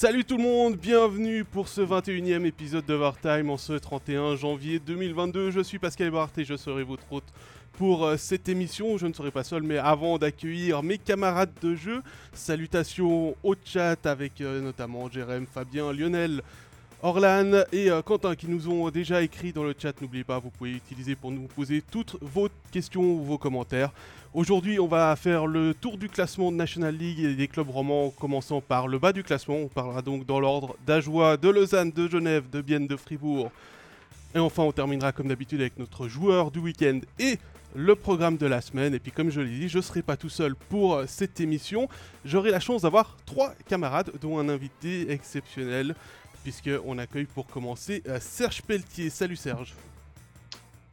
Salut tout le monde, bienvenue pour ce 21e épisode de Wartime en ce 31 janvier 2022. Je suis Pascal Bart et je serai votre hôte pour euh, cette émission. Je ne serai pas seul, mais avant d'accueillir mes camarades de jeu, salutations au chat avec euh, notamment Jérém, Fabien, Lionel, Orlan et euh, Quentin qui nous ont déjà écrit dans le chat. N'oubliez pas, vous pouvez utiliser pour nous poser toutes vos questions ou vos commentaires. Aujourd'hui, on va faire le tour du classement de National League et des clubs romans, commençant par le bas du classement. On parlera donc dans l'ordre d'Ajoie, de Lausanne, de Genève, de Bienne, de Fribourg. Et enfin, on terminera comme d'habitude avec notre joueur du week-end et le programme de la semaine. Et puis, comme je l'ai dit, je ne serai pas tout seul pour cette émission. J'aurai la chance d'avoir trois camarades, dont un invité exceptionnel, puisqu'on accueille pour commencer euh, Serge Pelletier. Salut Serge.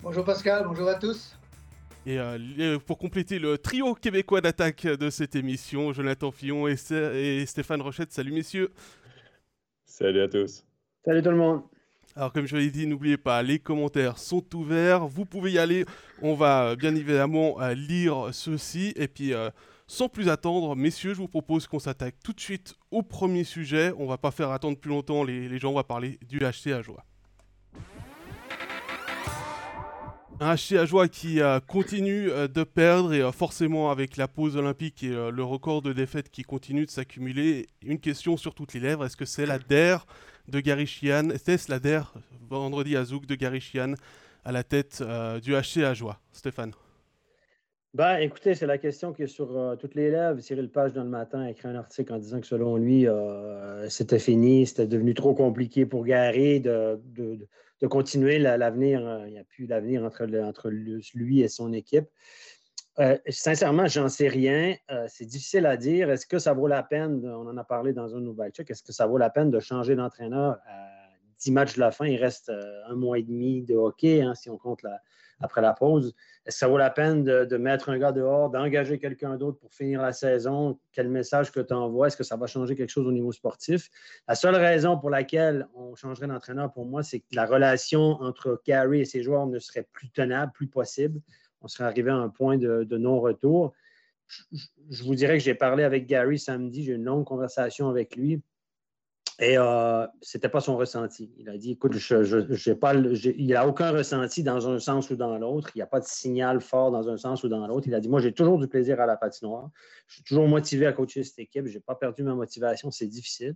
Bonjour Pascal, bonjour à tous. Et euh, pour compléter le trio québécois d'attaque de cette émission, Jonathan Fillon et, Stéphane Rochette. Salut messieurs. Salut à tous. Salut tout le monde. Alors comme je l'ai dit, n'oubliez pas, les commentaires sont ouverts. Vous pouvez y aller. On va euh, bien évidemment euh, lire ceci. Et puis, sans plus attendre, messieurs, je vous propose qu'on s'attaque tout de suite au premier sujet. On va pas faire attendre plus longtemps les, gens. On va parler du HC à joie. Un HC joie qui euh, continue euh, de perdre et euh, forcément avec la pause olympique et le record de défaites qui continue de s'accumuler, une question sur toutes les lèvres, est-ce que c'est la DER de Gary Sheehan? Était-ce la DER vendredi à Zouk de Gary Sheehan à la tête du HC joie Stéphane ben, écoutez, c'est la question qui est sur toutes les lèvres. Cyril Page, dans le matin, a écrit un article en disant que selon lui, c'était fini, c'était devenu trop compliqué pour Gary de continuer l'avenir. Euh, il n'y a plus d'avenir entre, lui et son équipe. Euh, sincèrement, j'en sais rien. Euh, c'est difficile à dire. Est-ce que ça vaut la peine, on en a parlé dans un nouvel check, est-ce que ça vaut la peine de changer d'entraîneur à 10 matchs de la fin? Il reste un mois et demi de hockey, hein, si on compte la, après la pause. Est-ce que ça vaut la peine de, mettre un gars dehors, d'engager quelqu'un d'autre pour finir la saison? Quel message que tu envoies? Est-ce que ça va changer quelque chose au niveau sportif? La seule raison pour laquelle on changerait d'entraîneur, pour moi, c'est que la relation entre Gary et ses joueurs ne serait plus tenable, plus possible. On serait arrivé à un point de, non-retour. je, vous dirais que j'ai parlé avec Gary samedi, j'ai eu une longue conversation avec lui. Et euh, ce n'était pas son ressenti. Il a dit écoute, je, pas, il n'a aucun ressenti dans un sens ou dans l'autre. Il n'y a pas de signal fort dans un sens ou dans l'autre. Il a dit moi, j'ai toujours du plaisir à la patinoire. Je suis toujours motivé à coacher cette équipe. Je n'ai pas perdu ma motivation. C'est difficile.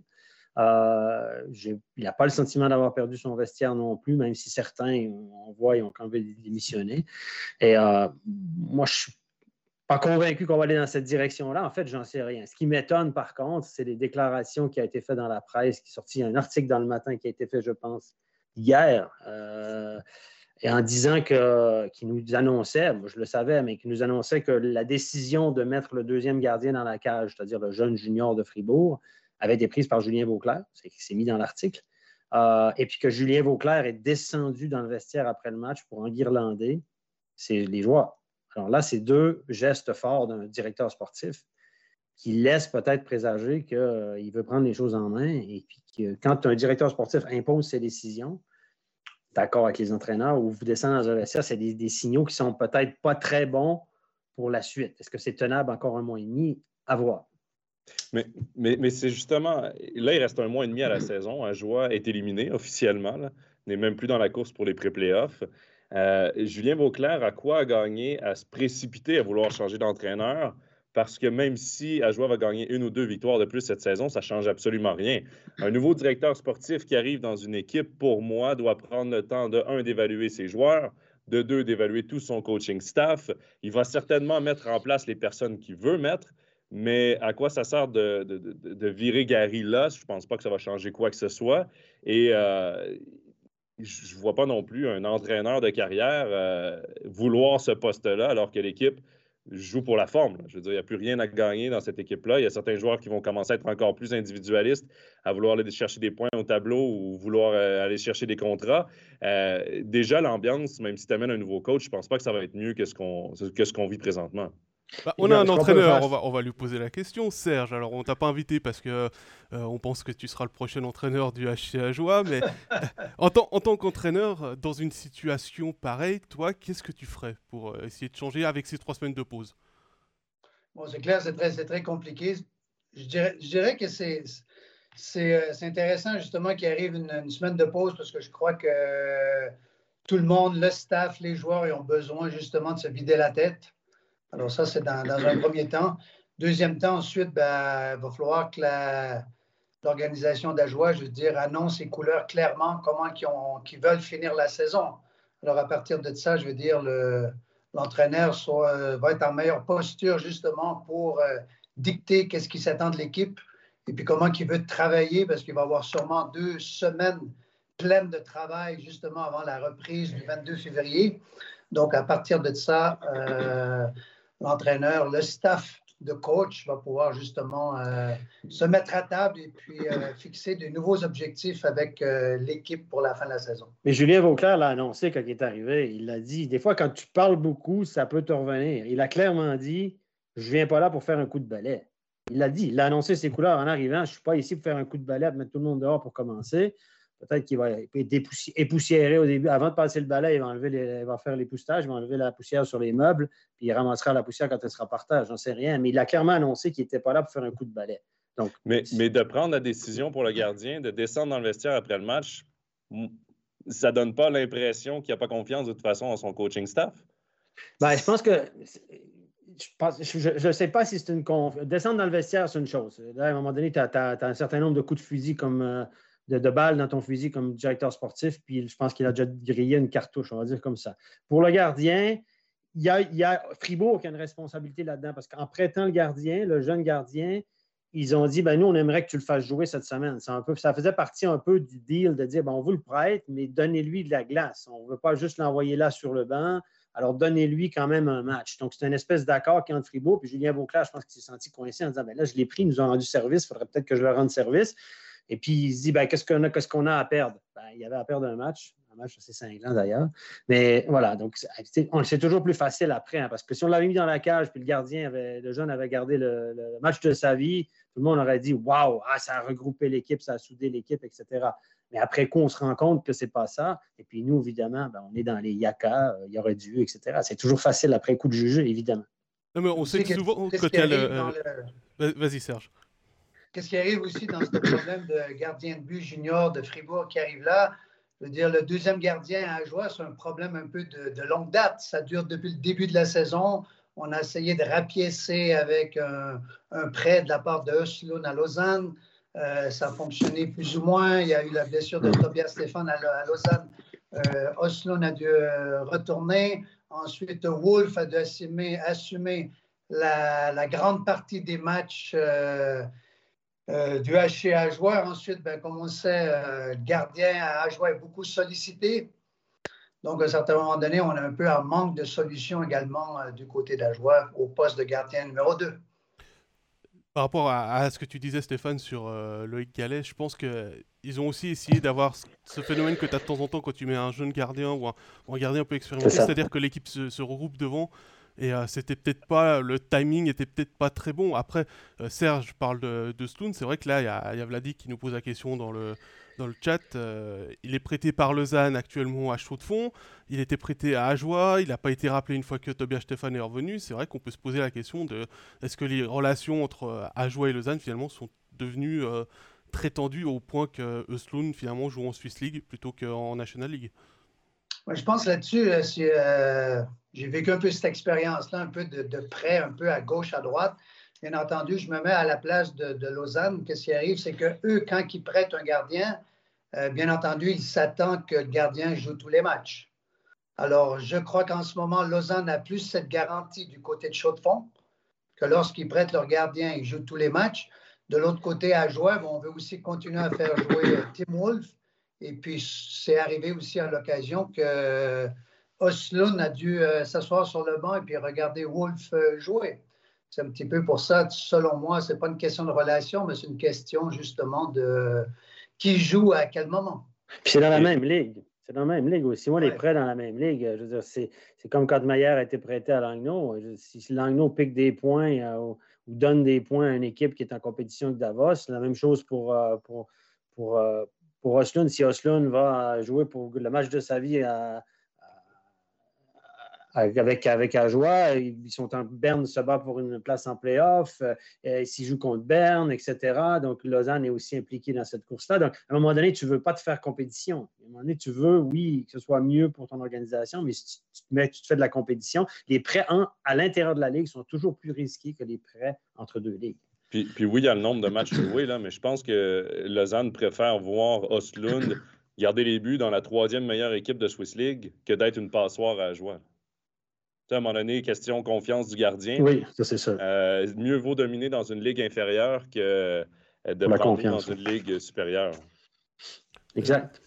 Euh, il n'a pas le sentiment d'avoir perdu son vestiaire non plus, même si certains, on voit, ils ont quand même démissionné. Et euh, moi, je suis convaincu qu'on va aller dans cette direction-là. En fait, j'en sais rien. Ce qui m'étonne, par contre, c'est les déclarations qui ont été faites dans la presse, qui sorties un article dans le matin qui a été fait, je pense, hier, euh, et en disant que, qui nous annonçait, moi je le savais, mais qui nous annonçait que la décision de mettre le deuxième gardien dans la cage, c'est-à-dire le jeune junior de Fribourg, avait été prise par Julien Vauclair, c'est mis dans l'article, euh, et puis que Julien Vauclair est descendu dans le vestiaire après le match pour enguirlander c'est les joueurs. Alors là, c'est deux gestes forts d'un directeur sportif qui laissent peut-être présager qu'il veut prendre les choses en main et puis que quand un directeur sportif impose ses décisions, d'accord avec les entraîneurs ou vous descendez dans un vestiaire, c'est des, signaux qui sont peut-être pas très bons pour la suite. Est-ce que c'est tenable encore un mois et demi? À voir. Mais, mais, c'est justement, là, il reste un mois et demi à la saison. Joueur est éliminé officiellement, n'est même plus dans la course pour les pré-playoffs. Euh, Julien Vauclair, à quoi a gagné à se précipiter à vouloir changer d'entraîneur? Parce que même si Ajoie va gagner une ou deux victoires de plus cette saison, ça ne change absolument rien. Un nouveau directeur sportif qui arrive dans une équipe, pour moi, doit prendre le temps de, un, d'évaluer ses joueurs, de deux, d'évaluer tout son coaching staff. Il va certainement mettre en place les personnes qu'il veut mettre, mais à quoi ça sert de, virer Gary là? Je ne pense pas que ça va changer quoi que ce soit. Et euh, je ne vois pas non plus un entraîneur de carrière euh, vouloir ce poste-là alors que l'équipe joue pour la forme. Je veux dire, il n'y a plus rien à gagner dans cette équipe-là. Il y a certains joueurs qui vont commencer à être encore plus individualistes, à vouloir aller chercher des points au tableau ou vouloir euh, aller chercher des contrats. Euh, déjà, l'ambiance, même si tu amènes un nouveau coach, je ne pense pas que ça va être mieux que ce qu'on vit présentement. Bah, on a un entraîneur, on va, lui poser la question, Serge. Alors, on t'a pas invité parce que euh, on pense que tu seras le prochain entraîneur du HC Joie, mais en, tant, en tant qu'entraîneur, euh, dans une situation pareille, toi, qu'est-ce que tu ferais pour euh, essayer de changer avec ces trois semaines de pause? Bon, c'est clair, c'est très, très compliqué. Je dirais, je dirais que c'est c'est intéressant justement qu'il arrive une, semaine de pause parce que je crois que tout le monde, le staff, les joueurs, ils ont besoin justement de se vider la tête. Alors ça, c'est dans, un premier temps. Deuxième temps, ensuite, ben, il va falloir que l'organisation d'Ajoie, je veux dire, annonce ses couleurs clairement, comment ils, veulent finir la saison. Alors à partir de ça, je veux dire, l'entraîneur va être en meilleure posture justement pour euh, dicter qu'est-ce qui s'attend de l'équipe et puis comment il veut travailler parce qu'il va avoir sûrement deux semaines pleines de travail justement avant la reprise du 22 février. Donc à partir de ça, euh, l'entraîneur, le staff de coach va pouvoir justement euh, se mettre à table et puis euh, fixer de nouveaux objectifs avec l'équipe pour la fin de la saison. Mais Julien Vauclair l'a annoncé quand il est arrivé. Il l'a dit, des fois, quand tu parles beaucoup, ça peut te revenir. Il a clairement dit, je ne viens pas là pour faire un coup de balai. Il l'a dit, il a annoncé ses couleurs en arrivant. Je ne suis pas ici pour faire un coup de balai, pour mettre tout le monde dehors pour commencer. Peut-être qu'il va être époussiéré au début. Avant de passer le balai, il va, enlever il va faire l'époussage, il va enlever la poussière sur les meubles, puis il ramassera la poussière quand elle sera par terre. J'en sais rien. Mais il a clairement annoncé qu'il n'était pas là pour faire un coup de balai. Donc, mais, mais de prendre la décision pour le gardien, de descendre dans le vestiaire après le match, ça ne donne pas l'impression qu'il n'a pas confiance de toute façon dans son coaching staff? Ben, je pense que je ne sais pas si c'est une Descendre dans le vestiaire, c'est une chose. à un moment donné, tu as, un certain nombre de coups de fusil comme euh, de, balles dans ton fusil comme directeur sportif, puis je pense qu'il a déjà grillé une cartouche, on va dire comme ça. Pour le gardien, il y a, a Fribourg qui a une responsabilité là-dedans, parce qu'en prêtant le gardien, le jeune gardien, ils ont dit ben, nous, on aimerait que tu le fasses jouer cette semaine. Ça faisait partie un peu du deal de dire ben, on vous le prête, mais donnez-lui de la glace. On ne veut pas juste l'envoyer là sur le banc. Alors, donnez-lui quand même un match. Donc, c'est une espèce d'accord qui entre Fribourg. Puis Julien Beauclair, je pense qu'il s'est senti coincé en disant ben là, je l'ai pris, ils nous ont rendu service, il faudrait peut-être que je leur rende service. Et puis, il se dit ben, qu'est-ce qu'on a, qu'est-ce qu'on a à perdre? Ben, Il y avait à perdre un match, un match assez cinglant d'ailleurs. Mais voilà, donc c'est toujours plus facile après, hein, parce que si on l'avait mis dans la cage, puis le gardien, avait, le jeune avait gardé le, match de sa vie, tout le monde aurait dit waouh, ah, ça a regroupé l'équipe, ça a soudé l'équipe, etc. Mais après coup, on se rend compte que ce n'est pas ça. Et puis nous, évidemment, ben, on est dans les yaka, euh, il y aurait dû, etc. C'est toujours facile après coup de juger, évidemment. Non, mais on sait que souvent, quand il y a le. Vas-y, Serge. Qu'est-ce qui arrive aussi dans ce problème de gardien de but junior de Fribourg qui arrive là? Je veux dire, le deuxième gardien à jouer, c'est un problème un peu de, longue date. Ça dure depuis le début de la saison. On a essayé de rapiécer avec un, prêt de la part de Oslo à Lausanne. Euh, ça a fonctionné plus ou moins. Il y a eu la blessure de Tobias Stéphane à, Lausanne. Euh, a dû euh, retourner. Ensuite, Wolf a dû assumer, la, grande partie des matchs du HC à joueur. Ensuite, ben, comme on sait, le gardien à joueur est beaucoup sollicité. Donc, à un certain moment donné, on a un peu un manque de solutions également du côté de la joueur au poste de gardien numéro 2. Par rapport à, ce que tu disais, Stéphane, sur euh, Loïc Gallet, je pense qu'ils ont aussi essayé d'avoir ce phénomène que tu as de temps en temps quand tu mets un jeune gardien ou un, gardien un peu expérimenté, c'est-à-dire que l'équipe se, regroupe devant. Et euh, c'était peut-être pas, le timing était peut-être pas très bon. Après, euh, Serge parle de, de Sloan, c'est vrai que là, il y a, y a Vladi qui nous pose la question dans le, dans le chat. Euh, il est prêté par Lausanne actuellement à chaud de fond. Il était prêté à Ajoie. Il n'a pas été rappelé une fois que Tobias Stéphane est revenu. C'est vrai qu'on peut se poser la question de est-ce que les relations entre euh, Ajoie et Lausanne finalement sont devenues euh, très tendues au point que Eusloun finalement joue en Swiss League plutôt qu'en National League? je pense là-dessus, j'ai vécu un peu cette expérience-là, un peu de, de, près, un peu à gauche, à droite bien entendu, je me mets à la place de, Lausanne. Qu'est-ce qui arrive? C'est que eux, quand ils prêtent un gardien, euh, bien entendu, ils s'attendent que le gardien joue tous les matchs. Alors, je crois qu'en ce moment, Lausanne a plus cette garantie du côté de Chaux-de-Fonds que lorsqu'ils prêtent leur gardien, ils jouent tous les matchs. De l'autre côté, à jouer, on veut aussi continuer à faire jouer Tim Wolf. Et puis, c'est arrivé aussi à l'occasion que euh, Osloon a dû s'asseoir sur le banc et puis regarder Wolf jouer. C'est un petit peu pour ça, selon moi, ce n'est pas une question de relation, mais c'est une question justement de qui joue à quel moment. c'est dans la même ligue. C'est dans la même ligue aussi. Moi, les prêts dans la même ligue, je veux dire, c'est, comme quand Maillard a été prêté à Langnau. Si Langnau pique des points euh, ou, donne des points à une équipe qui est en compétition avec Davos, c'est la même chose pour, euh, pour, pour, euh, pour Oslund. Si Oslund va jouer pour le match de sa vie à, avec, avec Ajoie. Ils sont en Berne se bat pour une place en playoff. Euh, S'ils jouent contre Berne, etc. Donc, Lausanne est aussi impliqué dans cette course-là. Donc, à un moment donné, tu ne veux pas te faire compétition. À un moment donné, tu veux, oui, que ce soit mieux pour ton organisation, mais si tu, tu te fais de la compétition, les prêts à l'intérieur de la Ligue sont toujours plus risqués que les prêts entre deux ligues. Puis, puis, oui, il y a le nombre de matchs joués, là, mais je pense que Lausanne préfère voir Ostlund garder les buts dans la troisième meilleure équipe de Swiss League que d'être une passoire à joie. À un moment donné, question confiance du gardien. Oui, ça c'est ça. Euh, mieux vaut dominer dans une ligue inférieure que euh, de prendre dans une ligue supérieure. Exact.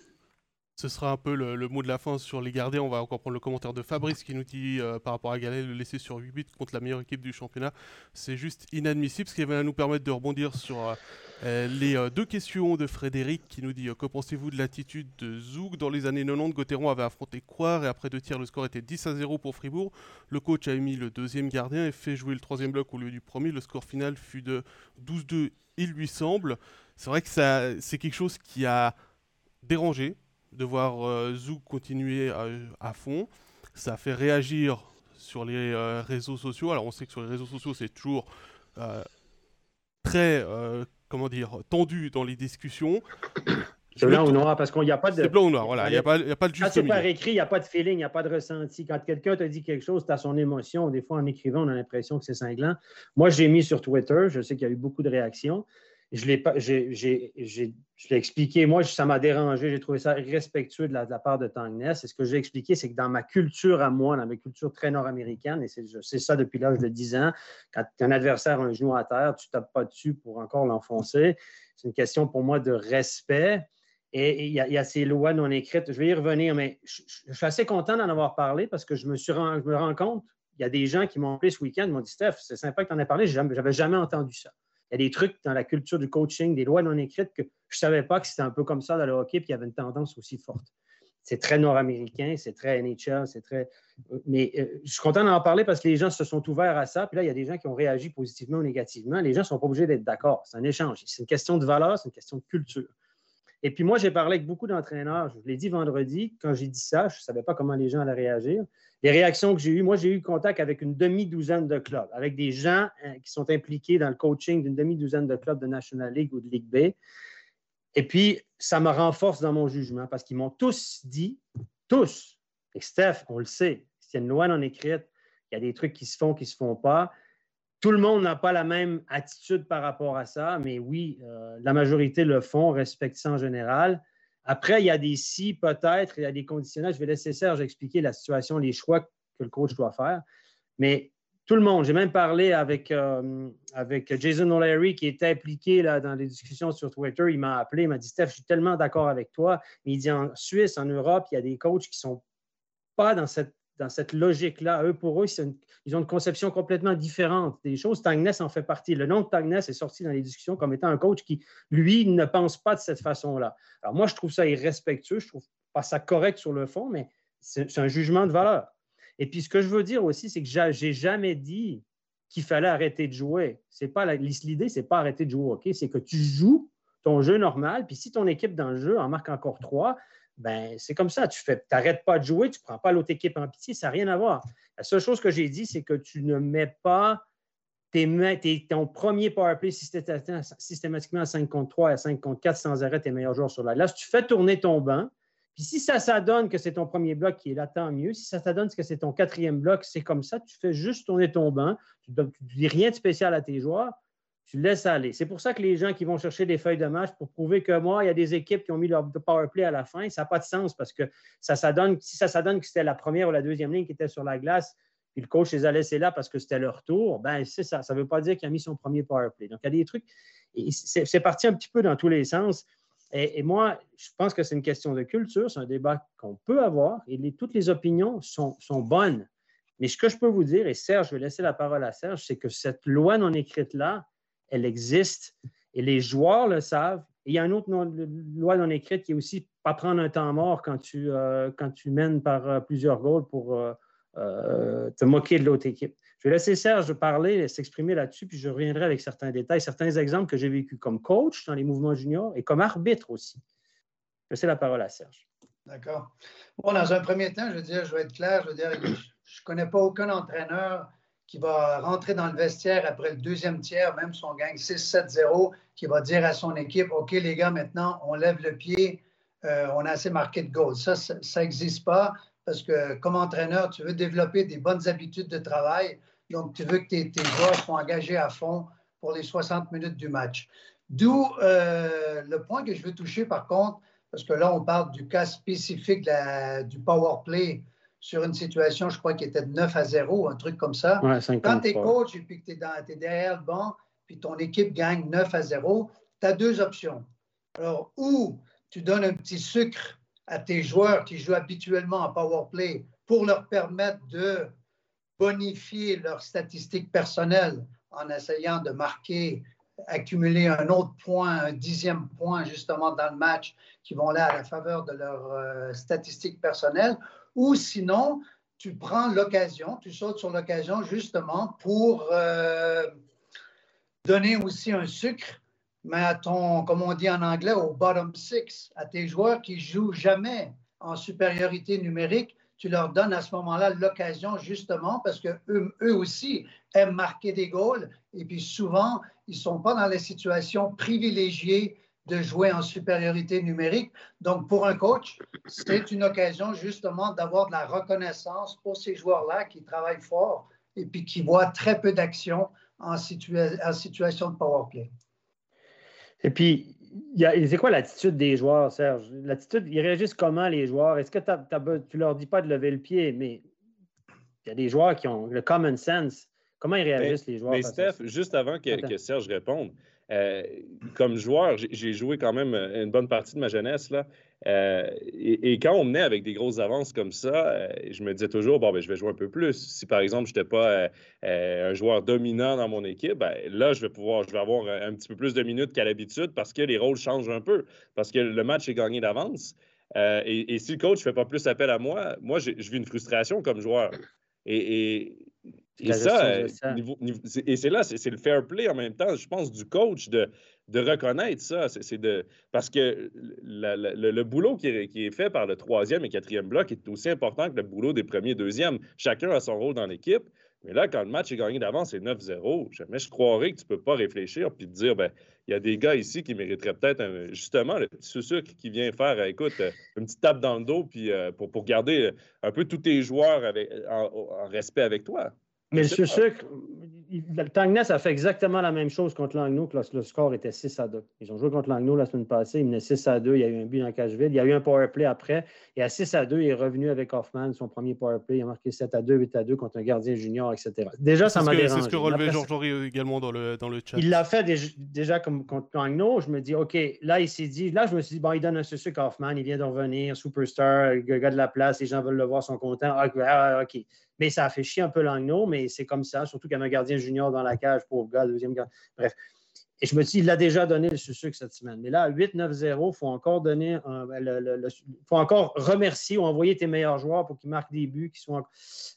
Ce sera un peu le, mot de la fin sur les gardiens. On va encore prendre le commentaire de Fabrice qui nous dit euh, par rapport à Gallet, le laisser sur 8 buts contre la meilleure équipe du championnat, c'est juste inadmissible. Ce qui va nous permettre de rebondir sur euh, euh, les deux questions de Frédéric qui nous dit Que pensez-vous de l'attitude de Zouk Dans les années 90, Gauthieron avait affronté Coire et après deux tirs, le score était 10 à 0 pour Fribourg. Le coach a émis le deuxième gardien et fait jouer le troisième bloc au lieu du premier. Le score final fut de 12-2, il lui semble. C'est vrai que c'est quelque chose qui a dérangé de voir euh, Zouk continuer à, fond. Ça fait réagir sur les euh, réseaux sociaux. Alors on sait que sur les réseaux sociaux, c'est toujours euh, très, comment dire, tendu dans les discussions. C'est blanc ou noir, parce qu'il n'y a pas de. C'est blanc ou noir, voilà. Il n'y a, pas, a pas de juste. Quand c'est par écrit, il n'y a pas de feeling, il n'y a pas de ressenti. Quand quelqu'un te dit quelque chose, tu as son émotion. Des fois, en écrivant, on a l'impression que c'est cinglant. Moi, j'ai mis sur Twitter, je sais qu'il y a eu beaucoup de réactions je l'ai expliqué. Moi, ça m'a dérangé. J'ai trouvé ça irrespectueux de la, part de Tangness. Et ce que j'ai expliqué, c'est que dans ma culture à moi, dans ma culture très nord-américaine, et c'est ça depuis l'âge de 10 ans, quand un adversaire a un genou à terre, tu ne tapes pas dessus pour encore l'enfoncer. C'est une question pour moi de respect. Et il y, a ces lois non écrites. Je vais y revenir, mais je, suis assez content d'en avoir parlé parce que je me, suis je me rends compte, il y a des gens qui m'ont appelé ce week-end, m'ont dit Steph, c'est sympa que tu en aies parlé, je n'avais jamais entendu ça. Il y a des trucs dans la culture du coaching, des lois non écrites que je ne savais pas que c'était un peu comme ça dans le hockey, puis il y avait une tendance aussi forte. C'est très nord-américain, c'est très NHL, c'est très. Mais euh, je suis content d'en parler parce que les gens se sont ouverts à ça. Puis là, il y a des gens qui ont réagi positivement ou négativement. Les gens ne sont pas obligés d'être d'accord. C'est un échange. C'est une question de valeur, c'est une question de culture. Et puis moi, j'ai parlé avec beaucoup d'entraîneurs. Je vous l'ai dit vendredi, quand j'ai dit ça, je ne savais pas comment les gens allaient réagir. Les réactions que j'ai eues, moi, j'ai eu contact avec une demi-douzaine de clubs, avec des gens hein, qui sont impliqués dans le coaching d'une demi-douzaine de clubs de National League ou de Ligue B. Et puis, ça me renforce dans mon jugement parce qu'ils m'ont tous dit, tous, et Steph, on le sait, c'est une loi non écrite, il y a des trucs qui se font, qui ne se font pas. Tout le monde n'a pas la même attitude par rapport à ça, mais oui, euh, la majorité le font, respectent ça en général. Après, il y a des si, peut-être, il y a des conditionnels. Je vais laisser Serge expliquer la situation, les choix que le coach doit faire. Mais tout le monde, j'ai même parlé avec, euh, Jason O'Leary qui était impliqué dans les discussions sur Twitter. Il m'a appelé, il m'a dit Steph, je suis tellement d'accord avec toi. Mais il dit en Suisse, en Europe, il y a des coachs qui ne sont pas dans cette dans cette logique-là. Eux, pour eux, ils ont une conception complètement différente des choses. Tagness en fait partie. Le nom de Tagness est sorti dans les discussions comme étant un coach qui, lui, ne pense pas de cette façon-là. Alors moi, je trouve ça irrespectueux. Je trouve pas ça correct sur le fond, mais c'est un jugement de valeur. Et puis, ce que je veux dire aussi, c'est que j'ai jamais dit qu'il fallait arrêter de jouer. C'est pas l'idée, c'est pas arrêter de jouer, ok C'est que tu joues ton jeu normal, puis si ton équipe dans le jeu en marque encore trois, ben, c'est comme ça. Tu n'arrêtes pas de jouer, tu ne prends pas l'autre équipe en pitié, ça n'a rien à voir. La seule chose que j'ai dit, c'est que tu ne mets pas tes, ton premier powerplay systématiquement à 5 contre 3 à 5 contre 4 sans arrêt tes meilleurs joueurs sur la glace. Tu fais tourner ton banc. Puis si ça, ça donne que c'est ton premier bloc qui est là, tant mieux. Si ça, ça donne que c'est ton quatrième bloc, c'est comme ça. Tu fais juste tourner ton banc. Tu ne dis rien de spécial à tes joueurs tu laisses aller. C'est pour ça que les gens qui vont chercher des feuilles de match pour prouver que moi, il y a des équipes qui ont mis leur power play à la fin, ça n'a pas de sens parce que ça, ça donne, si ça, ça donne que c'était la première ou la deuxième ligne qui était sur la glace, puis le coach les a laissés là parce que c'était leur tour, ben c'est ça. Ça ne veut pas dire qu'il a mis son premier power play. Donc, il y a des trucs. C'est parti un petit peu dans tous les sens. Et, moi, je pense que c'est une question de culture, c'est un débat qu'on peut avoir et toutes les opinions sont, sont bonnes. Mais ce que je peux vous dire, et Serge, je vais laisser la parole à Serge, c'est que cette loi non écrite-là, elle existe et les joueurs le savent. il y a une autre loi non écrite qui est aussi pas prendre un temps mort quand tu, euh, mènes par euh, plusieurs goals pour euh, te moquer de l'autre équipe. Je vais laisser Serge parler, s'exprimer là-dessus, puis je reviendrai avec certains détails, certains exemples que j'ai vécu comme coach dans les mouvements juniors et comme arbitre aussi. Je laisse la parole à Serge. D'accord. Bon, dans un premier temps, je veux dire, je vais être clair, je veux dire, je ne connais pas aucun entraîneur qui va rentrer dans le vestiaire après le deuxième tiers, même si on gagne 6-7-0, qui va dire à son équipe, OK les gars, maintenant, on lève le pied, euh, on a assez marqué de goal. Ça, ça n'existe pas parce que comme entraîneur, tu veux développer des bonnes habitudes de travail. Donc, tu veux que tes, joueurs soient engagés à fond pour les 60 minutes du match. D'où euh, le point que je veux toucher, par contre, parce que là, on parle du cas spécifique du power play sur une situation, je crois, qui était de 9 à 0, un truc comme ça. Quand tu es coach et puis que tu es, derrière le banc, puis ton équipe gagne 9 à 0, tu as deux options. Alors, ou tu donnes un petit sucre à tes joueurs qui jouent habituellement en power play pour leur permettre de bonifier leurs statistiques personnelles en essayant de marquer, accumuler un autre point, un dixième point justement dans le match qui vont là à la faveur de leurs euh, statistiques personnelles, ou sinon, tu prends l'occasion, tu sautes sur l'occasion justement pour euh, donner aussi un sucre, mais à ton, comme on dit en anglais, au bottom six, à tes joueurs qui jouent jamais en supériorité numérique, tu leur donnes à ce moment-là l'occasion justement parce que eux, aussi aiment marquer des goals et puis souvent, ils ne sont pas dans les situations privilégiées de jouer en supériorité numérique. Donc, pour un coach, c'est une occasion justement d'avoir de la reconnaissance pour ces joueurs-là qui travaillent fort et puis qui voient très peu d'action en, situation de power play. Et puis, c'est quoi l'attitude des joueurs, Serge? L'attitude, ils réagissent comment les joueurs? Est-ce que tu ne leur dis pas de lever le pied, mais il y a des joueurs qui ont le common sense. Comment ils réagissent, les joueurs? Mais Steph, juste avant que, que Serge réponde, euh, comme joueur, j'ai joué quand même euh, une bonne partie de ma jeunesse. Là. Euh, et, quand on menait avec des grosses avances comme ça, je me disais toujours, bon, ben, je vais jouer un peu plus. Si par exemple, je n'étais pas un joueur dominant dans mon équipe, ben, là, je vais pouvoir, je vais avoir un, petit peu plus de minutes qu'à l'habitude parce que les rôles changent un peu, parce que le match est gagné d'avance. Et, si le coach ne fait pas plus appel à moi, moi, je vis une frustration comme joueur. et, ça, et c'est là, c'est le fair play en même temps, je pense, du coach de, de reconnaître ça. C'est de parce que le, boulot qui est, fait par le troisième et quatrième bloc est aussi important que le boulot des premiers et deuxièmes. Chacun a son rôle dans l'équipe. Mais là, quand le match est gagné d'avance, c'est 9-0. Jamais je croirais que tu ne peux pas réfléchir puis te dire, ben, il y a des gars ici qui mériteraient peut-être justement le petit sucre qui vient faire, écoute, euh, une petite tape dans le dos puis, euh, pour, pour garder un peu tous tes joueurs avec, en respect avec toi. Mais le sucre, le Tangness a fait exactement la même chose contre Langnau que le score était 6 à 2. Ils ont joué contre Langnau la semaine passée, ils menaient 6 à 2, il y a eu un but dans cage vide, il y a eu un power play après, et à 6 à 2, il est revenu avec Hoffman, son premier power play, il a marqué 7 à 2, 8 à 2 contre un gardien junior, etc. Déjà, ça m'a dérangé. C'est ce que relevait Georges également dans le, dans le chat. Il l'a fait déjà, comme contre Langnau, je me dis, OK, là, il s'est dit, là, je me suis dit, bon, il donne un sucre à Hoffman, il vient de revenir, superstar, gars de la place, les gens veulent le voir, sont contents. OK. Mais ça a fait chier un peu Langnau, mais c'est comme ça, surtout qu'il y a un gardien junior dans la cage, pauvre gars, deuxième gardien. Bref. Et je me dis, il l'a déjà donné le sucre cette semaine. Mais là, 8-9-0, il faut encore donner ben, faut encore remercier ou envoyer tes meilleurs joueurs pour qu'ils marquent des buts.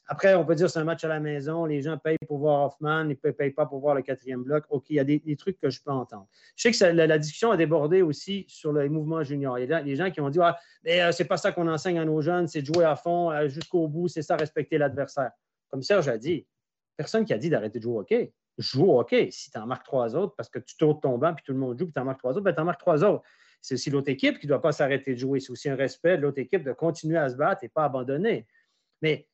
Après, on peut dire c'est un match à la maison, les gens payent pour voir Hoffman, ils ne payent pas pour voir le quatrième bloc. OK, il y a des, trucs que je peux entendre. Je sais que la, discussion a débordé aussi sur les mouvements juniors. Il y a des gens qui ont dit ah, mais euh, c'est pas ça qu'on enseigne à nos jeunes, c'est de jouer à fond euh, jusqu'au bout, c'est ça, respecter l'adversaire. Comme Serge a dit, personne qui a dit d'arrêter de jouer au hockey joue au hockey. Si tu en marques trois autres parce que tu tournes ton banc puis tout le monde joue puis tu en marques trois autres, ben tu en marques trois autres. C'est aussi l'autre équipe qui ne doit pas s'arrêter de jouer. C'est aussi un respect de l'autre équipe de continuer à se battre et pas abandonner. Mais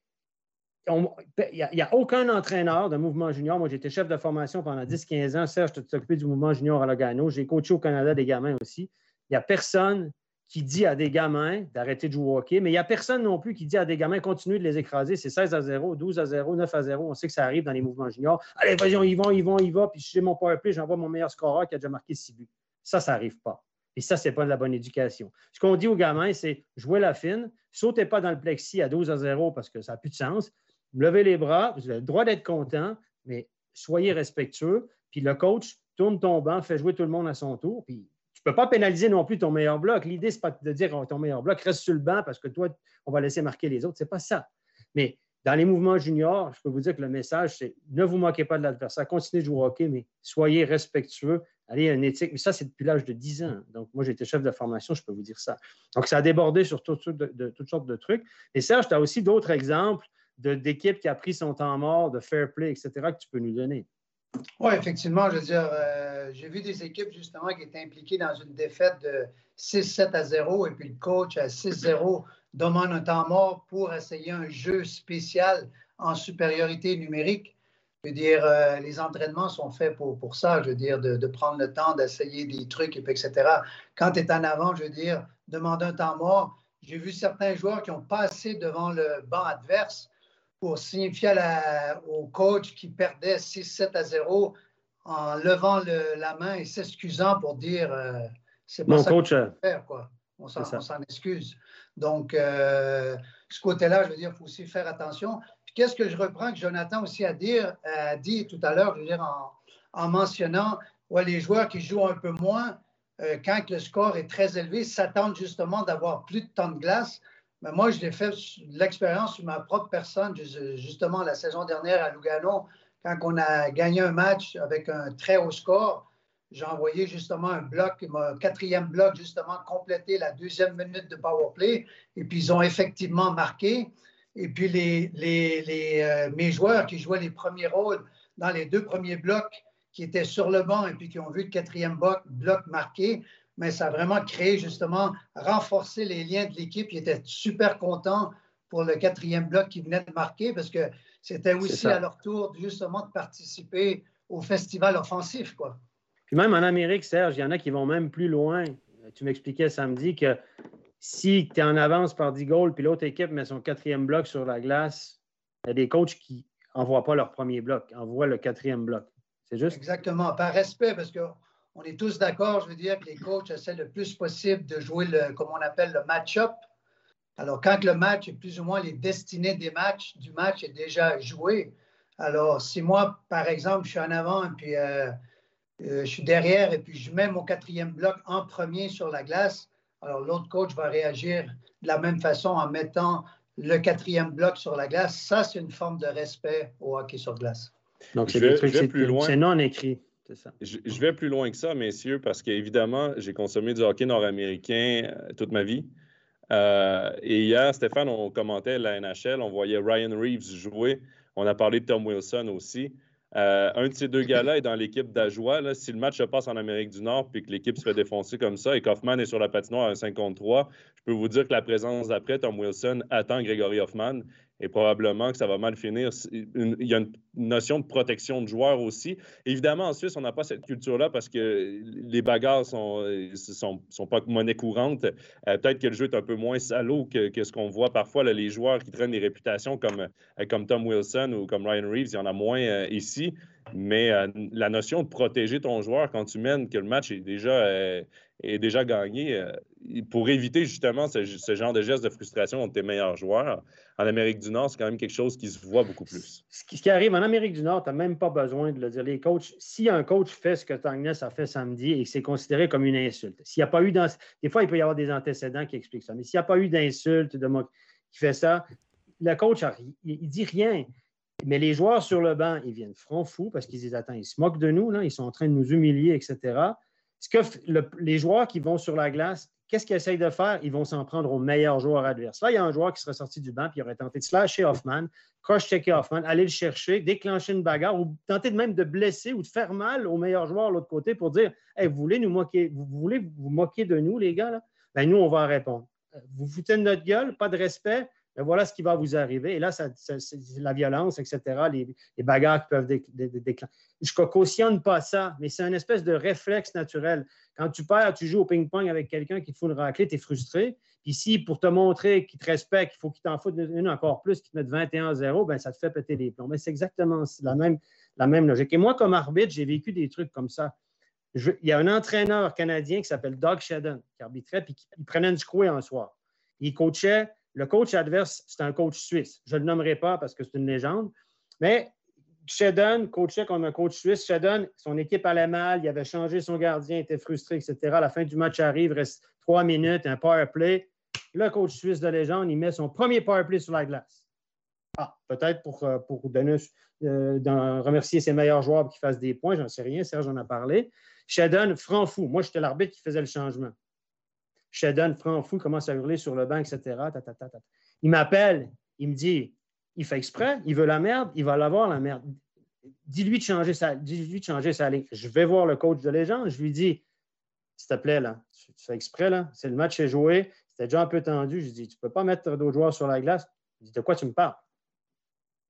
il n'y a, aucun entraîneur de mouvement junior. Moi, j'étais chef de formation pendant 10-15 ans. Serge, je t'ai occupé du mouvement junior à Logano? J'ai coaché au Canada des gamins aussi. Il n'y a personne qui dit à des gamins d'arrêter de jouer au hockey, mais il n'y a personne non plus qui dit à des gamins continuez de les écraser. C'est 16 à 0, 12 à 0, 9 à 0. On sait que ça arrive dans les mouvements juniors. Allez, vas-y, ils vont, ils vont, ils vont. Puis si j'ai mon power play, j'envoie mon meilleur scoreur qui a déjà marqué 6 buts. Ça, ça n'arrive pas. Et ça, ce n'est pas de la bonne éducation. Ce qu'on dit aux gamins, c'est jouez la fine, sautez pas dans le plexi à 12 à 0 parce que ça n'a plus de sens. Levez les bras, vous avez le droit d'être content, mais soyez respectueux. Puis le coach tourne ton banc, fait jouer tout le monde à son tour, puis ne peux pas pénaliser non plus ton meilleur bloc. L'idée, ce n'est pas de dire oh, ton meilleur bloc reste sur le banc parce que toi, on va laisser marquer les autres. Ce n'est pas ça. Mais dans les mouvements juniors, je peux vous dire que le message, c'est ne vous moquez pas de l'adversaire, continuez de jouer au hockey, mais soyez respectueux. Allez, une éthique. Mais ça, c'est depuis l'âge de 10 ans. Donc, moi, j'étais chef de formation, je peux vous dire ça. Donc, ça a débordé sur toutes sortes de, toutes sortes de trucs. Et Serge, tu as aussi d'autres exemples d'équipe qui a pris son temps mort, de fair play, etc., que tu peux nous donner? Oui, effectivement, je veux dire, euh, j'ai vu des équipes justement qui étaient impliquées dans une défaite de 6-7 à 0 et puis le coach à 6-0 demande un temps mort pour essayer un jeu spécial en supériorité numérique. Je veux dire, euh, les entraînements sont faits pour, ça, je veux dire, de, prendre le temps d'essayer des trucs, etc. Quand tu es en avant, je veux dire, demander un temps mort. J'ai vu certains joueurs qui ont passé devant le banc adverse pour signifier au coach qui perdait 6-7 à 0 en levant la main et s'excusant pour dire euh, c'est pas ça coach, euh, faire, quoi. On s'en excuse. Donc, euh, ce côté-là, je veux dire, il faut aussi faire attention qu'est-ce que je reprends que Jonathan aussi a, dire, a dit tout à l'heure, je veux dire, en, mentionnant ouais, les joueurs qui jouent un peu moins, euh, quand le score est très élevé, s'attendent justement d'avoir plus de temps de glace. Mais moi, je l'ai fait l'expérience sur ma propre personne, justement la saison dernière à Lugano, quand on a gagné un match avec un très haut score. J'ai envoyé justement un bloc, mon quatrième bloc, justement, compléter la deuxième minute de power play. Et puis, ils ont effectivement marqué. Et puis, les, les, euh, mes joueurs qui jouaient les premiers rôles dans les deux premiers blocs, qui étaient sur le banc et puis qui ont vu le quatrième bloc, bloc marqué, mais ça a vraiment créé justement, renforcé les liens de l'équipe. Ils étaient super contents pour le quatrième bloc qui venait de marquer parce que c'était aussi à leur tour justement de participer au festival offensif. Quoi. Puis même en Amérique, Serge, il y en a qui vont même plus loin. Tu m'expliquais samedi que si tu es en avance par 10 goals, puis l'autre équipe met son quatrième bloc sur la glace, il y a des coachs qui n'envoient pas leur premier bloc, envoient le quatrième bloc. C'est juste? Exactement. Par respect, parce qu'on est tous d'accord, je veux dire, que les coachs essaient le plus possible de jouer, le, comme on appelle, le match-up. Alors, quand le match est plus ou moins les destinées des matchs, du match est déjà joué, alors si moi, par exemple, je suis en avant et puis euh, euh, je suis derrière et puis je mets mon quatrième bloc en premier sur la glace, alors, l'autre coach va réagir de la même façon en mettant le quatrième bloc sur la glace. Ça, c'est une forme de respect au hockey sur glace. Donc, c'est plus loin. C'est non écrit. Je, vais plus loin que ça, messieurs, parce qu'évidemment, j'ai consommé du hockey nord-américain euh, toute ma vie. Euh, et hier, Stéphane, on commentait la NHL, on voyait Ryan Reeves jouer. On a parlé de Tom Wilson aussi. Euh, un de ces deux gars-là est dans l'équipe d'Ajoie. Si le match se passe en Amérique du Nord puis que l'équipe se fait défoncer comme ça et Kaufman est sur la patinoire à un 53, je peux vous dire que la présence d'après, Tom Wilson attend Gregory Hoffman et probablement que ça va mal finir. Il y a une notion de protection de joueurs aussi. Évidemment, en Suisse, on n'a pas cette culture-là parce que les bagarres sont, sont, sont pas monnaie courante. Euh, peut-être que le jeu est un peu moins salaud que, ce qu'on voit parfois. les joueurs qui traînent des réputations comme, euh, comme Tom Wilson ou comme Ryan Reeves, il y en a moins euh, ici. Mais la notion de protéger ton joueur quand tu mènes, que le match est déjà, est déjà gagné, pour éviter justement ce, genre de geste de frustration contre tes meilleurs joueurs, en Amérique du Nord, c'est quand même quelque chose qui se voit beaucoup plus. Ce qui, arrive en Amérique du Nord, tu n'as même pas besoin de le dire. Les coachs, si un coach fait ce que Tangness a fait samedi et que c'est considéré comme une insulte, s'il n'y a pas eu des fois, il peut y avoir des antécédents qui expliquent ça, mais s'il n'y a pas eu d'insulte de moi qui fait ça, le coach, il, ne dit rien. Mais les joueurs sur le banc, ils viennent front fou parce qu'ils disent ils se moquent de nous, ils sont en train de nous humilier, etc. Ce que les joueurs qui vont sur la glace, qu'est-ce qu'ils essayent de faire? Ils vont s'en prendre au meilleur joueur adverse. Là, il y a un joueur qui serait sorti du banc puis il aurait tenté de slasher Hoffman, cross-checker Hoffman, aller le chercher, déclencher une bagarre ou tenter de même de blesser ou de faire mal au meilleur joueur de l'autre côté pour dire hey, vous voulez nous moquer, vous voulez vous moquer de nous, les gars? Là? Ben, nous, on va répondre. Vous foutez de notre gueule, pas de respect, ben, voilà ce qui va vous arriver. Et là, c'est la violence, etc., les, bagarres qui peuvent déclencher. Je ne cautionne pas ça, mais c'est une espèce de réflexe naturel. Quand tu perds, tu joues au ping-pong avec quelqu'un qui te fout une raclée, tu es frustré. Puis si, pour te montrer qu'il te respecte, il faut qu'il t'en foute une encore plus, qu'il te mette 21-0, ben ça te fait péter les plombs. Mais c'est exactement la même, logique. Et moi, comme arbitre, j'ai vécu des trucs comme ça. il y a un entraîneur canadien qui s'appelle Doug Shedden, qui arbitrait, puis il prenait du secoué un soir. Il coachait le coach adverse, c'est un coach suisse. Je ne le nommerai pas parce que c'est une légende. Mais Shedden coachait comme un coach suisse. Shedden, son équipe allait mal, il avait changé son gardien, était frustré, etc. La fin du match arrive, reste trois minutes, un power play. Le coach suisse de légende, il met son premier power play sur la glace. Ah, peut-être pour, euh, pour donner, euh, remercier ses meilleurs joueurs qui fassent des points, j'en sais rien, Serge en a parlé. Shedden, franc fou. Moi, j'étais l'arbitre qui faisait le changement. Shedden, franc fou, commence à hurler sur le banc, etc. Il m'appelle, il me dit il fait exprès, il veut la merde, il va l'avoir la merde. Dis-lui de changer sa, dis-lui de changer sa ligne. Je vais voir le coach de légende, je lui dis, s'il te plaît, là, tu, fais exprès, là, c'est le match est joué, c'était déjà un peu tendu. Je dis, tu ne peux pas mettre d'autres joueurs sur la glace. Je dis, de quoi tu me parles?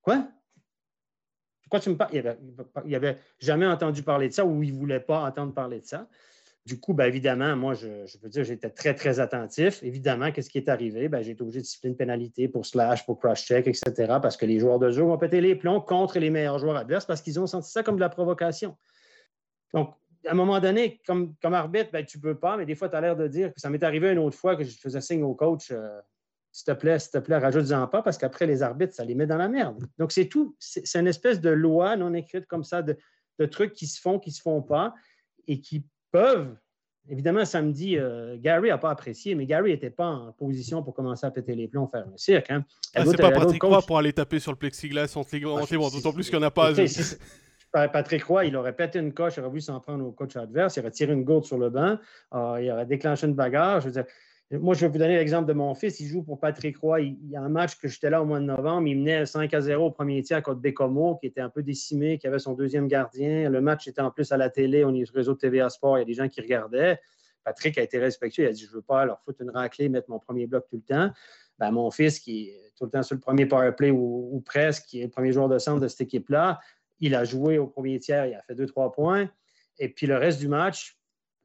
Quoi? De quoi tu me parles? Il n'avait jamais entendu parler de ça ou il ne voulait pas entendre parler de ça. Du coup, bien évidemment, moi, je, veux dire, j'étais très, très attentif. Évidemment, qu'est-ce qui est arrivé? Bien, j'ai été obligé de siffler une pénalité pour slash, pour cross-check, etc., parce que les joueurs de jeu ont pété les plombs contre les meilleurs joueurs adverses parce qu'ils ont senti ça comme de la provocation. Donc, à un moment donné, comme, comme arbitre, ben, tu ne peux pas, mais des fois, tu as l'air de dire que ça m'est arrivé une autre fois que je faisais signe au coach euh, s'il te plaît, s'il te plaît, rajoute-en pas parce qu'après, les arbitres, ça les met dans la merde. Donc, c'est tout. C'est une espèce de loi non écrite comme ça, de, de trucs qui se font, qui ne se font pas et qui peuvent. Évidemment, samedi, euh, Gary n'a pas apprécié, mais Gary n'était pas en position pour commencer à péter les plombs, faire un cirque. Hein. Ah, c'est pas Patrick Roy pour aller taper sur le plexiglas entre les grands ah, d'autant plus qu'il n'y en a pas. Patrick Roy, il aurait pété une coche, il aurait voulu s'en prendre au coach adverse, il aurait tiré une gourde sur le banc, euh, il aurait déclenché une bagarre. Je veux dire, moi, je vais vous donner l'exemple de mon fils. Il joue pour Patrick Roy. Il, y a un match que j'étais là au mois de novembre. Il menait 5 à 0 au premier tiers contre Bécomo, qui était un peu décimé, qui avait son deuxième gardien. Le match était en plus à la télé, au réseau de TVA Sport. Il y a des gens qui regardaient. Patrick a été respectueux. Il a dit Je ne veux pas leur foutre une raclée, mettre mon premier bloc tout le temps. Ben, mon fils, qui est tout le temps sur le premier power play ou, ou presque, qui est le premier joueur de centre de cette équipe-là, il a joué au premier tiers. Il a fait 2-3 points. Et puis le reste du match,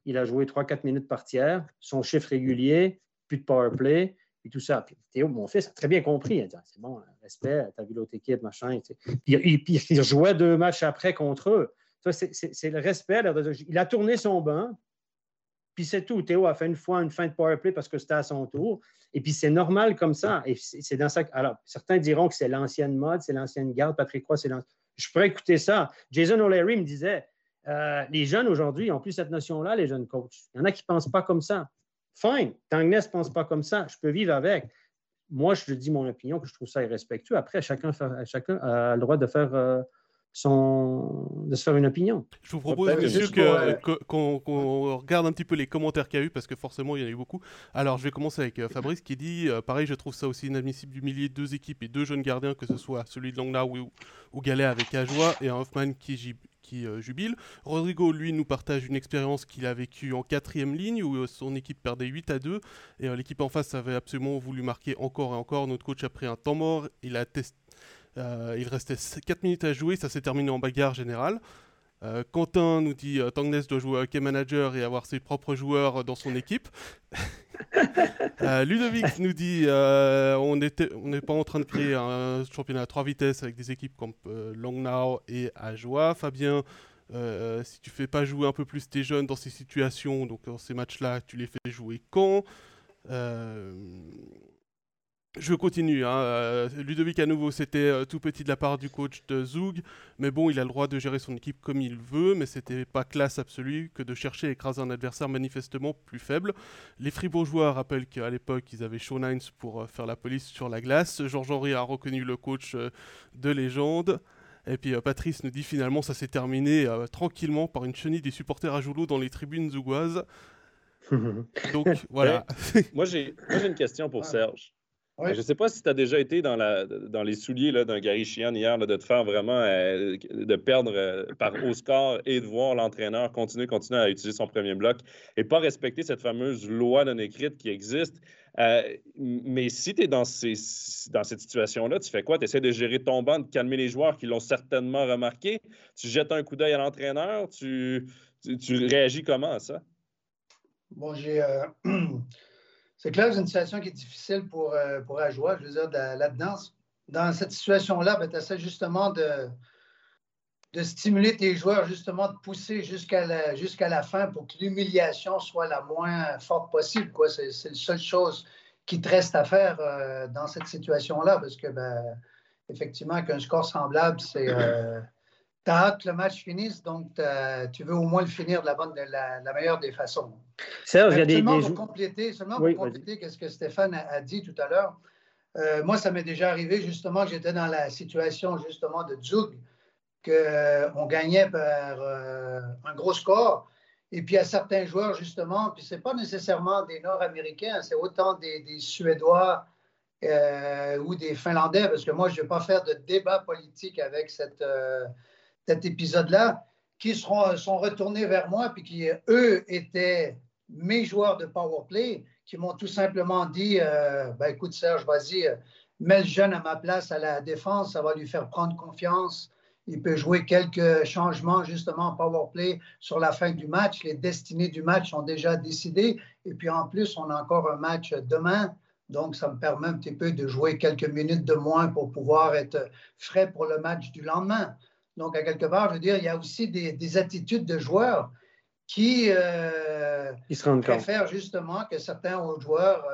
il a joué 3-4 minutes par tiers, son chiffre régulier, plus de power play, et tout ça. Théo, mon fils, a très bien compris. Ah, C'est bon, respect, t'as vu l'autre équipe, machin. Puis, il jouait deux matchs après contre eux. C'est le respect. Il a tourné son banc, puis c'est tout. Théo a fait une fois une fin de power play parce que c'était à son tour. Et puis c'est normal comme ça. Et c'est dans ça. Alors, certains diront que c'est l'ancienne mode, c'est l'ancienne garde. Patrick Roy, c'est l'ancienne. Je pourrais écouter ça. Jason O'Leary me disait euh, les jeunes aujourd'hui n'ont plus cette notion-là, les jeunes coachs. Il y en a qui ne pensent pas comme ça. Fine, Tangnes ne pense pas comme ça, je peux vivre avec. Moi, je dis mon opinion, que je trouve ça irrespectueux. Après, chacun, a le droit de faire euh, son, de se faire une opinion. Je vous propose, monsieur, qu'on regarde un petit peu les commentaires qu'il y a eu, parce que forcément, il y en a eu beaucoup. Alors, je vais commencer avec euh, Fabrice qui dit Pareil, je trouve ça aussi inadmissible d'humilier deux équipes et deux jeunes gardiens, que ce soit celui de Langla ou, ou Galet avec Ajoie et un Hoffman qui, euh, jubile. Rodrigo, lui, nous partage une expérience qu'il a vécue en quatrième ligne où euh, son équipe perdait 8 à 2 et euh, l'équipe en face avait absolument voulu marquer encore et encore. Notre coach a pris un temps mort, il, a il restait 4 minutes à jouer, ça s'est terminé en bagarre générale. Euh, Quentin nous dit euh, Tangnes doit jouer hockey manager et avoir ses propres joueurs dans son équipe. Euh, Ludovic nous dit on n'est pas en train de créer un championnat à trois vitesses avec des équipes comme Longnau et Ajoie. Fabien, si tu fais pas jouer un peu plus tes jeunes dans ces situations, donc dans ces matchs-là, tu les fais jouer quand? Je continue. Hein. Euh, Ludovic, à nouveau, c'était euh, tout petit de la part du coach de Zoug. Mais bon, il a le droit de gérer son équipe comme il veut. Mais c'était pas classe absolue que de chercher à écraser un adversaire manifestement plus faible. Les Fribourgeois rappellent qu'à l'époque, ils avaient Sean Hines pour euh, faire la police sur la glace. Georges Henry a reconnu le coach de légende. Et puis Patrice nous dit finalement, ça s'est terminé tranquillement par une chenille des supporters à Joulot dans les tribunes zougoises. Donc voilà. moi, j'ai une question pour Serge. Je ne sais pas si tu as déjà été dans, la, dans les souliers d'un Gary Chian hier, de te faire vraiment, euh, de perdre euh, par haut score et de voir l'entraîneur continuer, continuer à utiliser son premier bloc et pas respecter cette fameuse loi non écrite qui existe. Euh, mais si tu es dans, ces, dans cette situation-là, tu fais quoi? Tu essaies de gérer ton banc, de calmer les joueurs qui l'ont certainement remarqué? Tu jettes un coup d'œil à l'entraîneur? Tu, tu, réagis comment à ça? Bon, j'ai. C'est clair c'est une situation qui est difficile pour, euh, pour Je veux dire, là-dedans, dans cette situation-là, ben, tu essaies justement de, de stimuler tes joueurs, justement de pousser jusqu'à la, jusqu'à la fin pour que l'humiliation soit la moins forte possible. Quoi. C'est, la seule chose qui te reste à faire euh, dans cette situation-là, parce que, ben, effectivement, qu'un score semblable, c'est. Euh, tu as hâte que le match finisse, donc tu veux au moins le finir de la, bonne, de la, meilleure des façons. Serge, il y a des. Seulement pour compléter, seulement pour compléter ce que Stéphane a, dit tout à l'heure, euh, moi, ça m'est déjà arrivé justement que j'étais dans la situation justement de Zug, qu'on euh, gagnait par euh, un gros score. Et puis, à certains joueurs, justement, puis ce n'est pas nécessairement des Nord-Américains, c'est autant des, des Suédois euh, ou des Finlandais, parce que moi, je ne vais pas faire de débat politique avec cette, cet épisode-là, qui sont retournés vers moi, puis qui, eux, étaient mes joueurs de power play, qui m'ont tout simplement dit ben, écoute, Serge, vas-y, mets le jeune à ma place à la défense, ça va lui faire prendre confiance. Il peut jouer quelques changements justement en power play sur la fin du match. Les destinées du match sont déjà décidées. Et puis en plus, on a encore un match demain. Donc, ça me permet un petit peu de jouer quelques minutes de moins pour pouvoir être frais pour le match du lendemain. Donc, à quelque part, je veux dire, il y a aussi des, attitudes de joueurs qui, euh, préfèrent justement que certains autres joueurs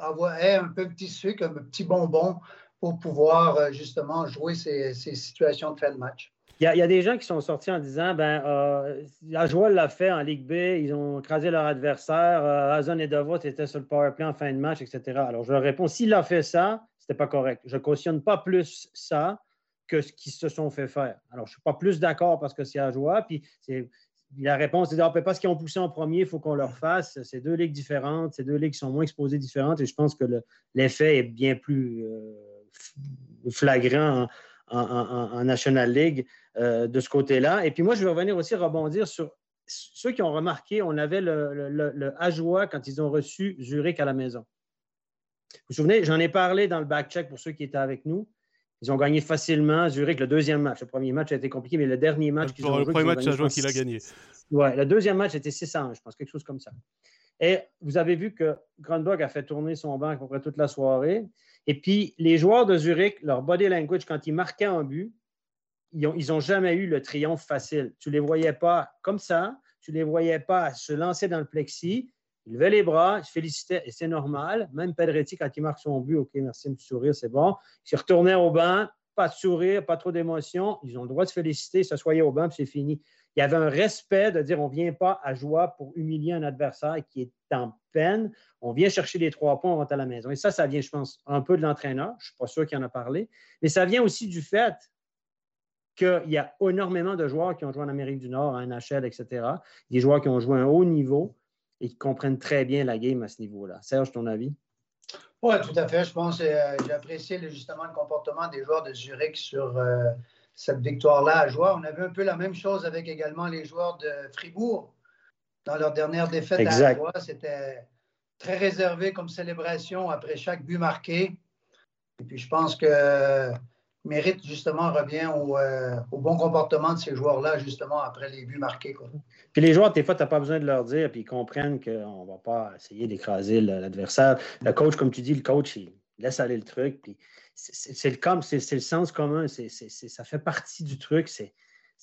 euh, aient un peu petit sucre, un petit bonbon pour pouvoir euh, justement jouer ces, situations de fin de match. Il y, a, des gens qui sont sortis en disant ben, euh, la joie l'a fait en Ligue B, ils ont écrasé leur adversaire, euh, Azon et Davos étaient sur le power play en fin de match, etc. Alors je leur réponds s'il a fait ça, c'était pas correct. Je ne cautionne pas plus ça que ce qu'ils se sont fait faire. Alors je ne suis pas plus d'accord parce que c'est à joie, puis c'est la réponse est ah, ben, parce qu'ils ont poussé en premier, il faut qu'on leur fasse. C'est deux ligues différentes, c'est deux ligues qui sont moins exposées différentes et je pense que l'effet est bien plus flagrant en, National League euh, de ce côté-là. Et puis moi, je vais revenir aussi rebondir sur ceux qui ont remarqué, on avait le, le, quand ils ont reçu Zurich à la maison. Vous vous souvenez, j'en ai parlé dans le back-check pour ceux qui étaient avec nous. Ils ont gagné facilement Zurich le deuxième match. Le premier match a été compliqué, mais le dernier match qu'ils ont Le premier match, c'est qu'il a gagné. Oui, le deuxième match était 600, je pense, quelque chose comme ça. Et vous avez vu que Grunberg a fait tourner son banc à peu près toute la soirée. Et puis, les joueurs de Zurich, leur body language, quand ils marquaient un but, ils n'ont jamais eu le triomphe facile. Tu ne les voyais pas comme ça, tu ne les voyais pas se lancer dans le plexi. Ils levaient les bras, ils se félicitaient, et c'est normal. Même Pedretti, quand il marque son but, OK, merci, me sourire, c'est bon. Ils retournaient au banc, pas de sourire, pas trop d'émotion. Ils ont le droit de se féliciter, au banc, puis c'est fini. Il y avait un respect de dire on ne vient pas à joie pour humilier un adversaire qui est en peine. On vient chercher les trois points, on rentre à la maison. Et ça, ça vient, je pense, un peu de l'entraîneur. Je ne suis pas sûr qu'il en a parlé. Mais ça vient aussi du fait qu'il y a énormément de joueurs qui ont joué en Amérique du Nord, en NHL, etc. Des joueurs qui ont joué à un haut niveau et qui comprennent très bien la game à ce niveau-là. Serge, ton avis? Oui, tout à fait. Je pense que euh, j'ai apprécié justement le comportement des joueurs de Zurich sur euh, cette victoire-là à joie. On avait un peu la même chose avec également les joueurs de Fribourg dans leur dernière défaite à joie. C'était très réservé comme célébration après chaque but marqué. Et puis je pense que mérite justement revient euh, au, bon comportement de ces joueurs-là, justement, après les buts marqués. Puis les joueurs, des fois, tu n'as pas besoin de leur dire, puis ils comprennent qu'on ne va pas essayer d'écraser l'adversaire. Le coach, comme tu dis, le coach, il laisse aller le truc, puis c'est le, c'est le sens commun, ça fait partie du truc, c'est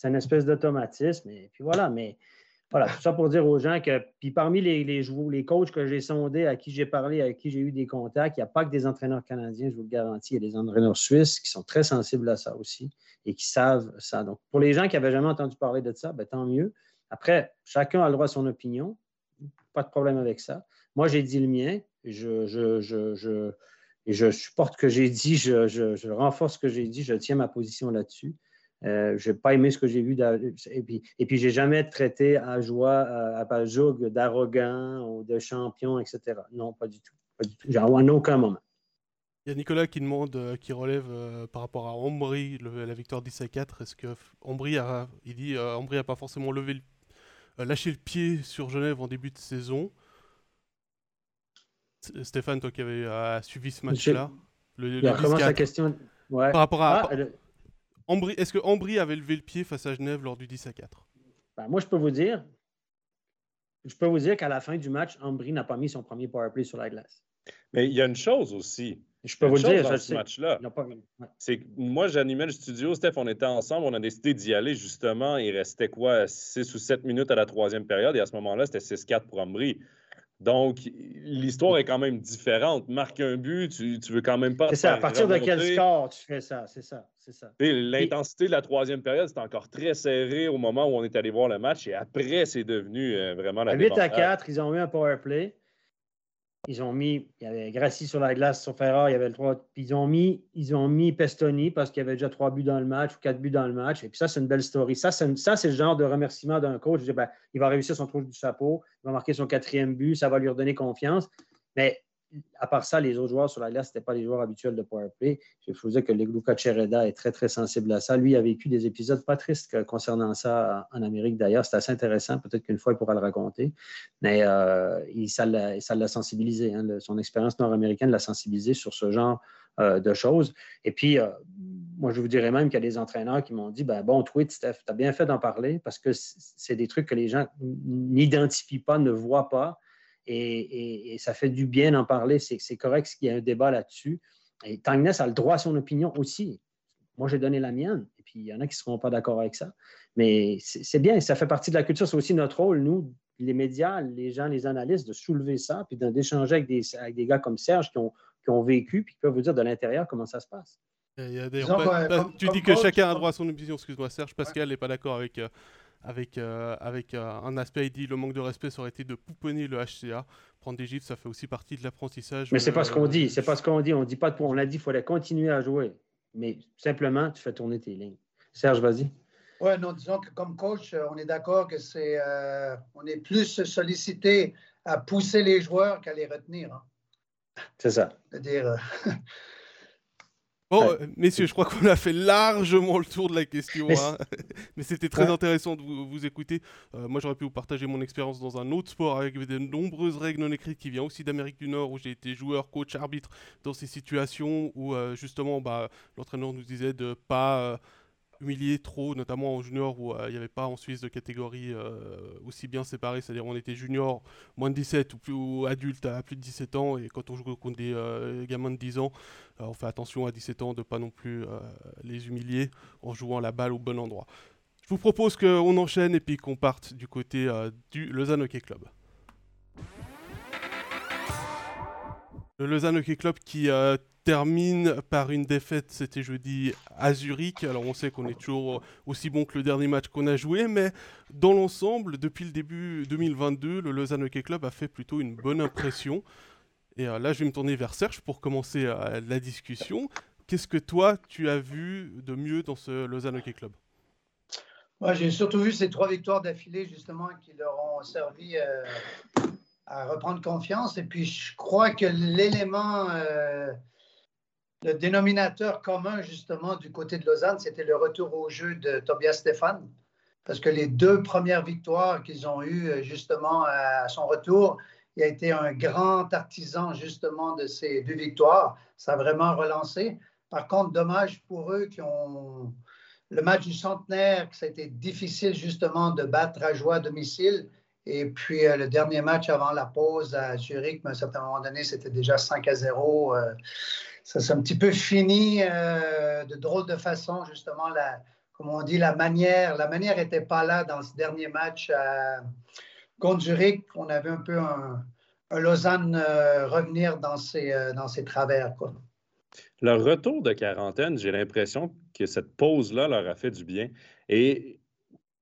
une espèce d'automatisme, et puis voilà, mais voilà, tout ça pour dire aux gens que, puis parmi les, les, les coachs que j'ai sondés, à qui j'ai parlé, à qui j'ai eu des contacts, il n'y a pas que des entraîneurs canadiens, je vous le garantis, il y a des entraîneurs suisses qui sont très sensibles à ça aussi et qui savent ça. Donc, pour les gens qui n'avaient jamais entendu parler de ça, ben, tant mieux. Après, chacun a le droit à son opinion, pas de problème avec ça. Moi, j'ai dit le mien, et je supporte ce que j'ai dit, je, renforce ce que j'ai dit, je tiens ma position là-dessus. Euh, je n'ai pas aimé ce que j'ai vu. Et puis, et puis je n'ai jamais traité à joie, à, à d'arrogant ou de champion, etc. Non, pas du tout. Pas du tout. En aucun moment. Il y a Nicolas qui demande, euh, qui relève euh, par rapport à Ambry, la victoire 10 à 4. Est-ce que Ambry a, il dit, Ambry n'a pas forcément levé lâché le pied sur Genève en début de saison? Stéphane, toi qui avais suivi ce match-là, le, le question. Par rapport à. Ah, est-ce que Ambry avait levé le pied face à Genève lors du 10 à 4 ben, Moi, je peux vous dire, je peux vous dire qu'à la fin du match, Ambry n'a pas mis son premier powerplay sur la glace. Mais il y a une chose aussi. Je peux vous dire, dans ce match-là. C'est que moi, j'animais le studio, Steph, on était ensemble, on a décidé d'y aller justement. Il restait quoi, 6 ou 7 minutes à la troisième période, et à ce moment-là, c'était 6-4 pour Ambry. Donc, l'histoire est quand même différente. Marque un but, tu, tu veux quand même pas. C'est ça, à partir de quel score tu fais ça, c'est ça, c'est ça. L'intensité de la troisième période, c'était encore très serré au moment où on est allé voir le match et après, c'est devenu euh, vraiment la 8 à 4, ils ont eu un power play. Ils ont mis, il y avait Grassi sur la glace, sur Ferrari, il y avait le 3. Puis ils ont mis, ils ont mis Pestoni parce qu'il y avait déjà trois buts dans le match ou quatre buts dans le match. Et puis ça, c'est une belle story. Ça, c'est, ça, c'est le genre de remerciement d'un coach. Ben, il va réussir son trou du chapeau, il va marquer son quatrième but, ça va lui redonner confiance. Mais à part ça, les autres joueurs sur la glace, ce pas les joueurs habituels de powerplay. Je vous dire que Luca Chereda est très, très sensible à ça. Lui a vécu des épisodes pas tristes concernant ça en Amérique d'ailleurs. C'est assez intéressant. Peut-être qu'une fois, il pourra le raconter. Mais euh, il, ça l'a sensibilisé. Hein. son expérience nord-américaine l'a sensibilisé sur ce genre euh, de choses. Et puis, euh, moi, je vous dirais même qu'il y a des entraîneurs qui m'ont dit ben, Bon, tweet, Steph, tu as bien fait d'en parler parce que c'est des trucs que les gens n'identifient pas, ne voient pas. Et, ça fait du bien d'en parler. C'est correct qu'il y ait un débat là-dessus. Et Tangness a le droit à son opinion aussi. Moi, j'ai donné la mienne. Et puis, il y en a qui ne seront pas d'accord avec ça. Mais c'est bien, ça fait partie de la culture. C'est aussi notre rôle, nous, les médias, les gens, les analystes, de soulever ça, puis d'échanger avec des, avec des gars comme Serge qui ont, qui ont vécu, puis qui peuvent vous dire de l'intérieur comment ça se passe. tu dis que chacun a droit à son opinion. Excuse-moi, Serge. Pascal n'est pas d'accord avec, euh, avec, euh, avec euh, un aspect. Il dit le manque de respect, ça aurait été de pouponner le HCA. Prendre des gifs, ça fait aussi partie de l'apprentissage. Mais c'est pas ce qu'on dit. C'est pas ce qu'on dit. On dit pas de On l'a dit, il fallait continuer à jouer. Mais simplement, tu fais tourner tes lignes. Serge, vas-y. Oui, non, disons que comme coach, on est d'accord que c'est, on est plus sollicité à pousser les joueurs qu'à les retenir. Hein. C'est ça. C'est-à-dire. Euh, bon, euh, messieurs, je crois qu'on a fait largement le tour de la question. Mais, hein. c'était très intéressant de vous, écouter. Euh, moi, j'aurais pu vous partager mon expérience dans un autre sport avec de nombreuses règles non écrites qui viennent aussi d'Amérique du Nord, où j'ai été joueur, coach, arbitre dans ces situations où justement bah, l'entraîneur nous disait de pas humilié trop, notamment en junior où euh, il n'y avait pas en Suisse de catégorie euh, aussi bien séparée, c'est-à-dire on était junior moins de 17 ou plus adulte à plus de 17 ans et quand on joue contre des euh, gamins de 10 ans, on fait attention à 17 ans de pas non plus les humilier en jouant la balle au bon endroit. Je vous propose qu'on enchaîne et puis qu'on parte du côté du Lausanne Hockey Club. Le Lausanne Hockey Club qui termine par une défaite, c'était jeudi à Zurich. Alors on sait qu'on est toujours aussi bon que le dernier match qu'on a joué, mais dans l'ensemble, depuis le début 2022, le Lausanne Hockey Club a fait plutôt une bonne impression. Et euh, là, je vais me tourner vers Serge pour commencer euh, la discussion. Qu'est-ce que toi, tu as vu de mieux dans ce Lausanne Hockey Club? Moi, j'ai surtout vu ces trois victoires d'affilée, justement, qui leur ont servi euh, à reprendre confiance. Et puis, je crois que l'élément le dénominateur commun, justement, du côté de Lausanne, c'était le retour au jeu de Tobias Stéphane. Parce que les deux premières victoires qu'ils ont eues, justement, à son retour, il a été un grand artisan, justement, de ces deux victoires. Ça a vraiment relancé. Par contre, dommage pour eux qui ont le match du centenaire, ça a été difficile, justement, de battre à joie à domicile. Et puis, euh, le dernier match avant la pause à Zurich, mais à un certain moment donné, c'était déjà 5 à 0 ça s'est un petit peu fini euh, de drôle de façon, justement, la, comme on dit, la manière. La manière n'était pas là dans ce dernier match à, contre Zurich. On avait un peu un, Lausanne euh, revenir dans ses, euh, dans ses travers. Quoi. Le retour de quarantaine, j'ai l'impression que cette pause-là leur a fait du bien. Et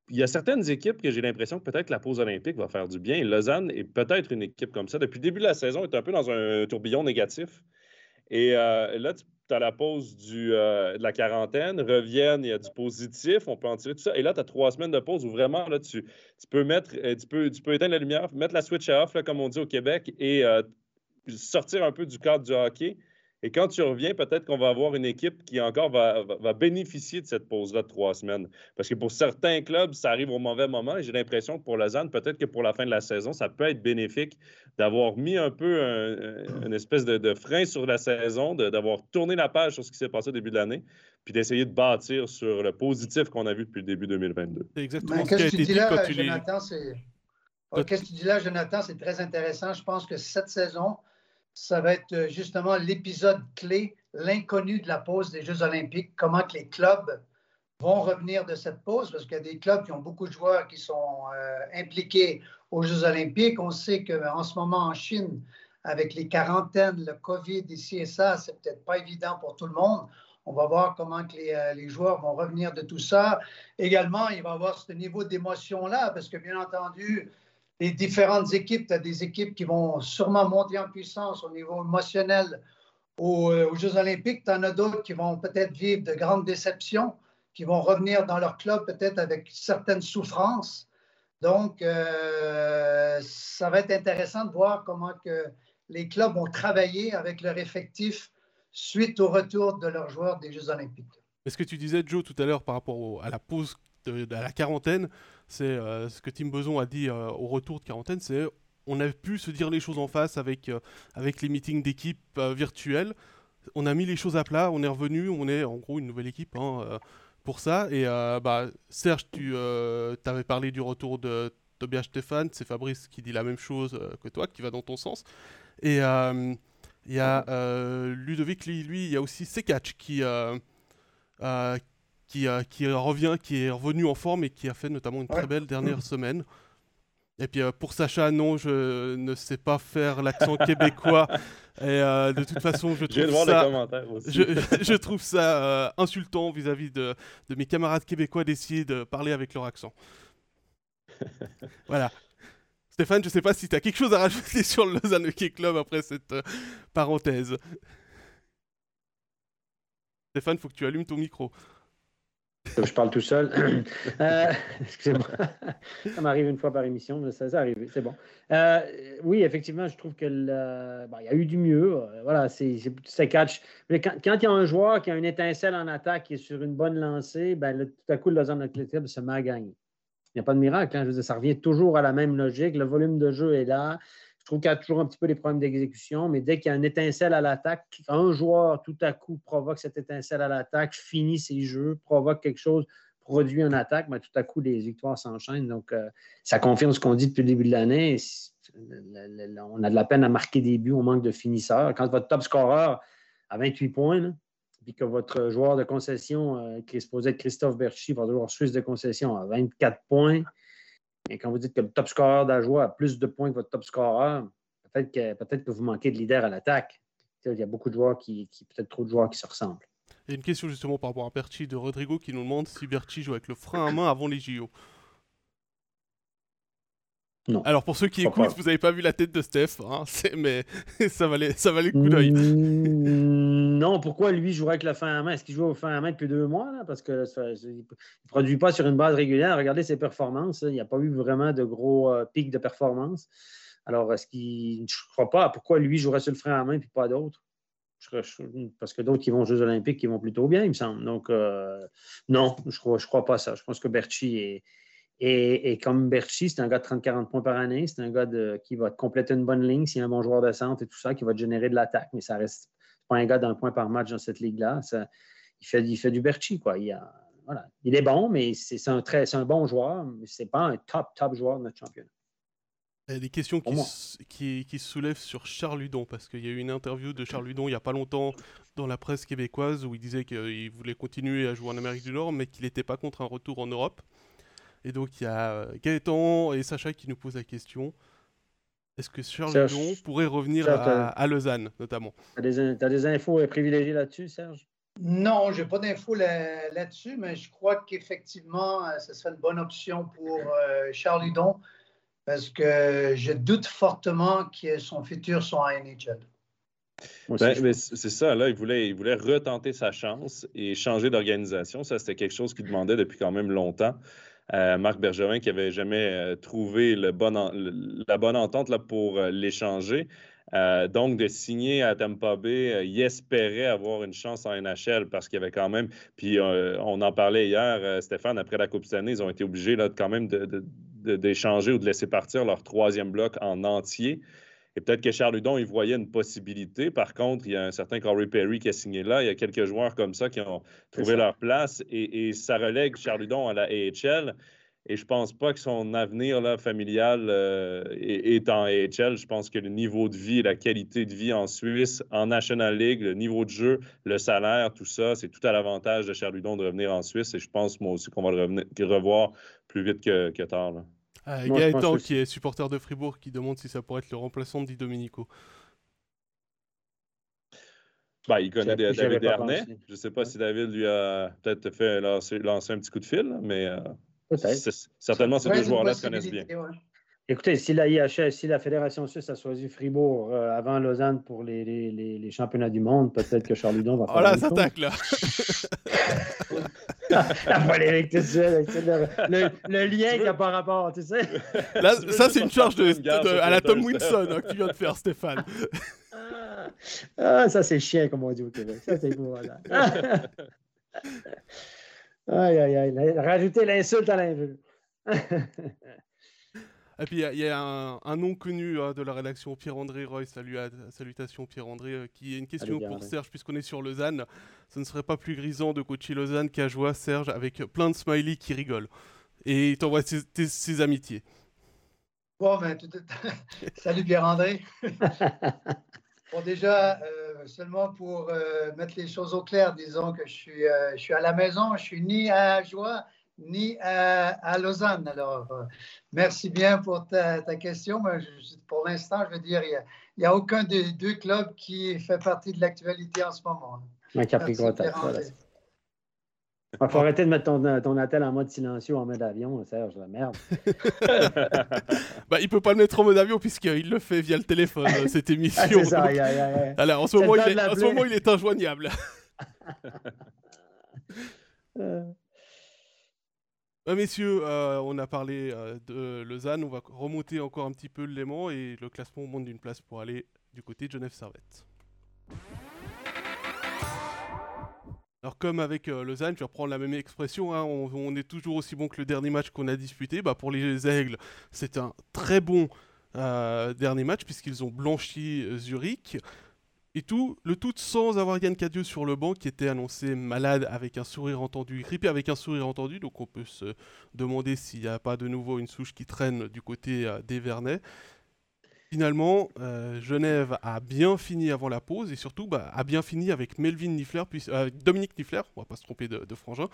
il y a certaines équipes que j'ai l'impression que peut-être la pause olympique va faire du bien. Lausanne est peut-être une équipe comme ça. Depuis le début de la saison, est un peu dans un tourbillon négatif. Et euh, là, tu as la pause euh, de la quarantaine, reviennent, il y a du positif, on peut en tirer tout ça. Et là, tu as trois semaines de pause où vraiment, là, tu, peux mettre, euh, tu peux, éteindre la lumière, mettre la switch off, comme on dit au Québec, et sortir un peu du cadre du hockey et quand tu reviens, peut-être qu'on va avoir une équipe qui encore va, bénéficier de cette pause-là de trois semaines. Parce que pour certains clubs, ça arrive au mauvais moment. Et j'ai l'impression que pour Lausanne, peut-être que pour la fin de la saison, ça peut être bénéfique d'avoir mis un peu une espèce de, frein sur la saison, d'avoir tourné la page sur ce qui s'est passé au début de l'année, puis d'essayer de bâtir sur le positif qu'on a vu depuis le début 2022. C'est exactement ce qui a été dit quand tu Jonathan, Qu'est-ce que tu dis là, Jonathan? C'est très intéressant. Je pense que cette saison, ça va être euh, justement l'épisode clé, l'inconnu de la pause des Jeux olympiques, comment que les clubs vont revenir de cette pause, parce qu'il y a des clubs qui ont beaucoup de joueurs qui sont euh, impliqués aux Jeux olympiques. On sait qu'en ce moment en Chine, avec les quarantaines, le COVID ici et ça, c'est peut-être pas évident pour tout le monde. On va voir comment que euh, les, joueurs vont revenir de tout ça. Également, il va y avoir ce niveau d'émotion-là, parce que bien entendu, les différentes équipes. Tu as des équipes qui vont sûrement monter en puissance au niveau émotionnel aux, euh, Jeux olympiques. Tu en as d'autres qui vont peut-être vivre de grandes déceptions, qui vont revenir dans leur club peut-être avec certaines souffrances. Donc, euh, ça va être intéressant de voir comment que les clubs ont travaillé avec leur effectif suite au retour de leurs joueurs des Jeux olympiques. Est-ce que tu disais, Joe, tout à l'heure par rapport à la pause, de, à la quarantaine, c'est euh, ce que Tim Beson a dit euh, au retour de quarantaine, c'est on a pu se dire les choses en face avec, euh, avec les meetings d'équipe virtuels. On a mis les choses à plat, on est revenu, on est en gros une nouvelle équipe hein, pour ça. Et bah, Serge, tu avais parlé du retour de Tobias Stéphane, c'est Fabrice qui dit la même chose que toi, qui va dans ton sens. Et il y a Ludovic, lui, il y a aussi Sekach qui, qui, qui, revient, qui est revenu en forme et qui a fait notamment une très belle dernière semaine. Et puis pour Sacha, non, je ne sais pas faire l'accent québécois. Et de toute façon, je trouve ça, je, je, trouve ça insultant vis-à-vis de, de, mes camarades québécois d'essayer de parler avec leur accent. voilà. Stéphane, je ne sais pas si tu as quelque chose à rajouter sur le Lausanne Hockey Club après cette euh, parenthèse. Stéphane, il faut que tu allumes ton micro. Je parle tout seul. Euh, excusez-moi. ça m'arrive une fois par émission, mais ça, ça arrive, c'est bon. Euh, oui, effectivement, je trouve qu'il y a eu du mieux. voilà, c'est catch. Mais quand, il y a un joueur qui a une étincelle en attaque et sur une bonne lancée, ben, tout à coup, le Lausanne Club se met à gagner. Il n'y a pas de miracle. Hein. Je ça revient toujours à la même logique. Le volume de jeu est là. Je trouve qu'il y a toujours un petit peu des problèmes d'exécution, mais dès qu'il y a une étincelle à l'attaque, un joueur tout à coup provoque cette étincelle à l'attaque, finit ses jeux, provoque quelque chose, produit une attaque, mais ben, tout à coup, les victoires s'enchaînent. Donc, euh, ça confirme ce qu'on dit depuis le début de l'année. On a de la peine à marquer des buts, on manque de finisseurs. Quand votre top scorer a 28 points, puis que votre joueur de concession, euh, qui est supposé être Christophe Berchi, votre joueur suisse de concession, a 24 points, et quand vous dites que le top scorer d'Ajoie a plus de points que votre top scorer, peut-être que, peut que vous manquez de leader à l'attaque. Il y a beaucoup de joueurs qui, peut-être trop de joueurs qui se ressemblent. Il y a une question justement par rapport à Berchi de Rodrigo qui nous demande si Berchi joue avec le frein à main avant les JO. Non. Alors pour ceux qui écoutent, vous n'avez pas vu la tête de Steph, hein, mais ça valait, ça valait le coup d'œil. Non, pourquoi lui jouerait avec le fin à main? Est-ce qu'il joue au fin à main depuis deux mois Parce qu'il ne produit pas sur une base régulière. Regardez ses performances. Il n'y a pas eu vraiment de gros euh, pics de performance. Alors, est-ce qu'il. Je ne crois pas? Pourquoi lui jouerait sur le frein à main et pas d'autres? Parce que d'autres qui vont aux Jeux Olympiques qui vont plutôt bien, il me semble. Donc, euh, non, je ne crois, pas ça. Je pense que Berchi est, et, comme Berchi, c'est un gars de 30-40 points par année. C'est un gars qui va compléter une bonne ligne s'il y a un bon joueur de centre et tout ça, qui va générer de l'attaque. Mais ça reste pas un gars d'un point par match dans cette ligue-là. Il fait, il fait du Berchi. Quoi. Il, voilà. il est bon, mais c'est un, très, un bon joueur. Mais ce n'est pas un top, top joueur de notre championnat. Il y a des questions qui, qui, se soulèvent sur Charles Ludon, parce qu'il y a eu une interview de Charles Ludon il n'y a pas longtemps dans la presse québécoise où il disait qu'il voulait continuer à jouer en Amérique du Nord, mais qu'il n'était pas contre un retour en Europe. Et donc il y a euh, Gaëtan et Sacha qui nous posent la question. Est-ce que Charles Ludon pourrait revenir à, Lausanne, notamment Tu as, des infos privilégiées là-dessus, Serge? Non, je n'ai pas d'infos là-dessus, mais je crois qu'effectivement, euh, ce serait une bonne option pour euh, Charles Ludon parce que je doute fortement que son futur soit en NHL. Ben, c'est ça, là, il voulait, il voulait retenter sa chance et changer d'organisation. Ça, c'était quelque chose qu'il demandait depuis quand même longtemps. Euh, Marc Bergerin qui n'avait jamais euh, trouvé la bonne entente là, pour euh, l'échanger. donc, de signer à Tampa Bay, il espérait avoir une chance en NHL parce qu'il y avait quand même. Puis, on en parlait hier, Stéphane, après la Coupe année, ils ont été obligés là, quand même d'échanger ou de laisser partir leur troisième bloc en entier. Et peut-être que Charles Hudon, il voyait une possibilité. Par contre, il y a un certain Corey Perry qui a signé là. Il y a quelques joueurs comme ça qui ont trouvé leur place. Et, ça relègue Charles Hudon à la AHL. Et je pense pas que son avenir là, familial euh, est, en AHL. Je pense que le niveau de vie, la qualité de vie en Suisse, en National League, le niveau de jeu, le salaire, tout ça, c'est tout à l'avantage de Charles Hudon de revenir en Suisse. Et je pense, moi aussi, qu'on va le revoir plus vite que, que tard. Là. Euh, Gaëtan, qui est supporter de Fribourg, qui demande si ça pourrait être le remplaçant de Di Domenico. Bah, il connaît David Dernay. Je ne sais pas si David lui a peut-être fait lancer, un petit coup de fil, mais euh, certainement ces deux joueurs-là se connaissent bien. Écoutez, si la IHS, si la Fédération suisse a choisi Fribourg euh, avant Lausanne pour les, les, les, championnats du monde, peut-être que Charles Ludon va faire. Oh là, ça attaque là La polémique, tu sais, le, le, lien qui n'a pas rapport, tu sais. Là, ça, c'est une charge de, à la Tom Wilson hein, que tu viens de faire, Stéphane. Ah, ça, c'est chien, comme on dit au Québec. Ça, c'est beau, voilà. aïe, aïe, aïe. Rajouter l'insulte à l'injure. Et puis il y, a, un, nom connu hein, de la rédaction, Pierre-André Roy, salut salutations Pierre-André, euh, qui a une question pour Serge, puisqu'on est sur Lausanne. Ce ne serait pas plus grisant de coacher Lausanne qu'à jouer Serge, avec plein de smileys qui rigolent. Et il t'envoie ses, amitiés. Bon, ben, salut Pierre-André. bon, déjà, euh, seulement pour euh, mettre les choses au clair, disons que je suis, je suis à la maison, je suis ni à Joie ni à, Lausanne. Alors, euh, merci bien pour ta, question. Mais pour l'instant, je veux dire, il n'y a, aucun des deux clubs qui fait partie de l'actualité en ce moment. Un Il faut arrêter de mettre ton, ton attel en mode silencieux en mode avion, Serge, la merde. bah, il peut pas le mettre en mode avion puisqu'il le fait via le téléphone, euh, cette émission. Alors, en ce, moment, il est, en ce moment, il est injoignable. Euh, euh, messieurs, euh, on a parlé euh, de Lausanne, on va remonter encore un petit peu le Léman et le classement monte d'une place pour aller du côté de Genève Servette. Alors comme avec Lausanne, je vais reprendre la même expression, hein, on, est toujours aussi bon que le dernier match qu'on a disputé. Bah, pour les Aigles, c'est un très bon dernier match puisqu'ils ont blanchi Zurich. Et tout, le tout sans avoir Yann Cadieux sur le banc qui était annoncé malade avec un sourire entendu, grippé avec un sourire entendu. Donc on peut se demander s'il n'y a pas de nouveau une souche qui traîne du côté euh, des Vernets. Finalement, euh, Genève a bien fini avant la pause et surtout bah, a bien fini avec Melvin Niffler, puis, euh, Dominique Niffler, on va pas se tromper de, Frangin,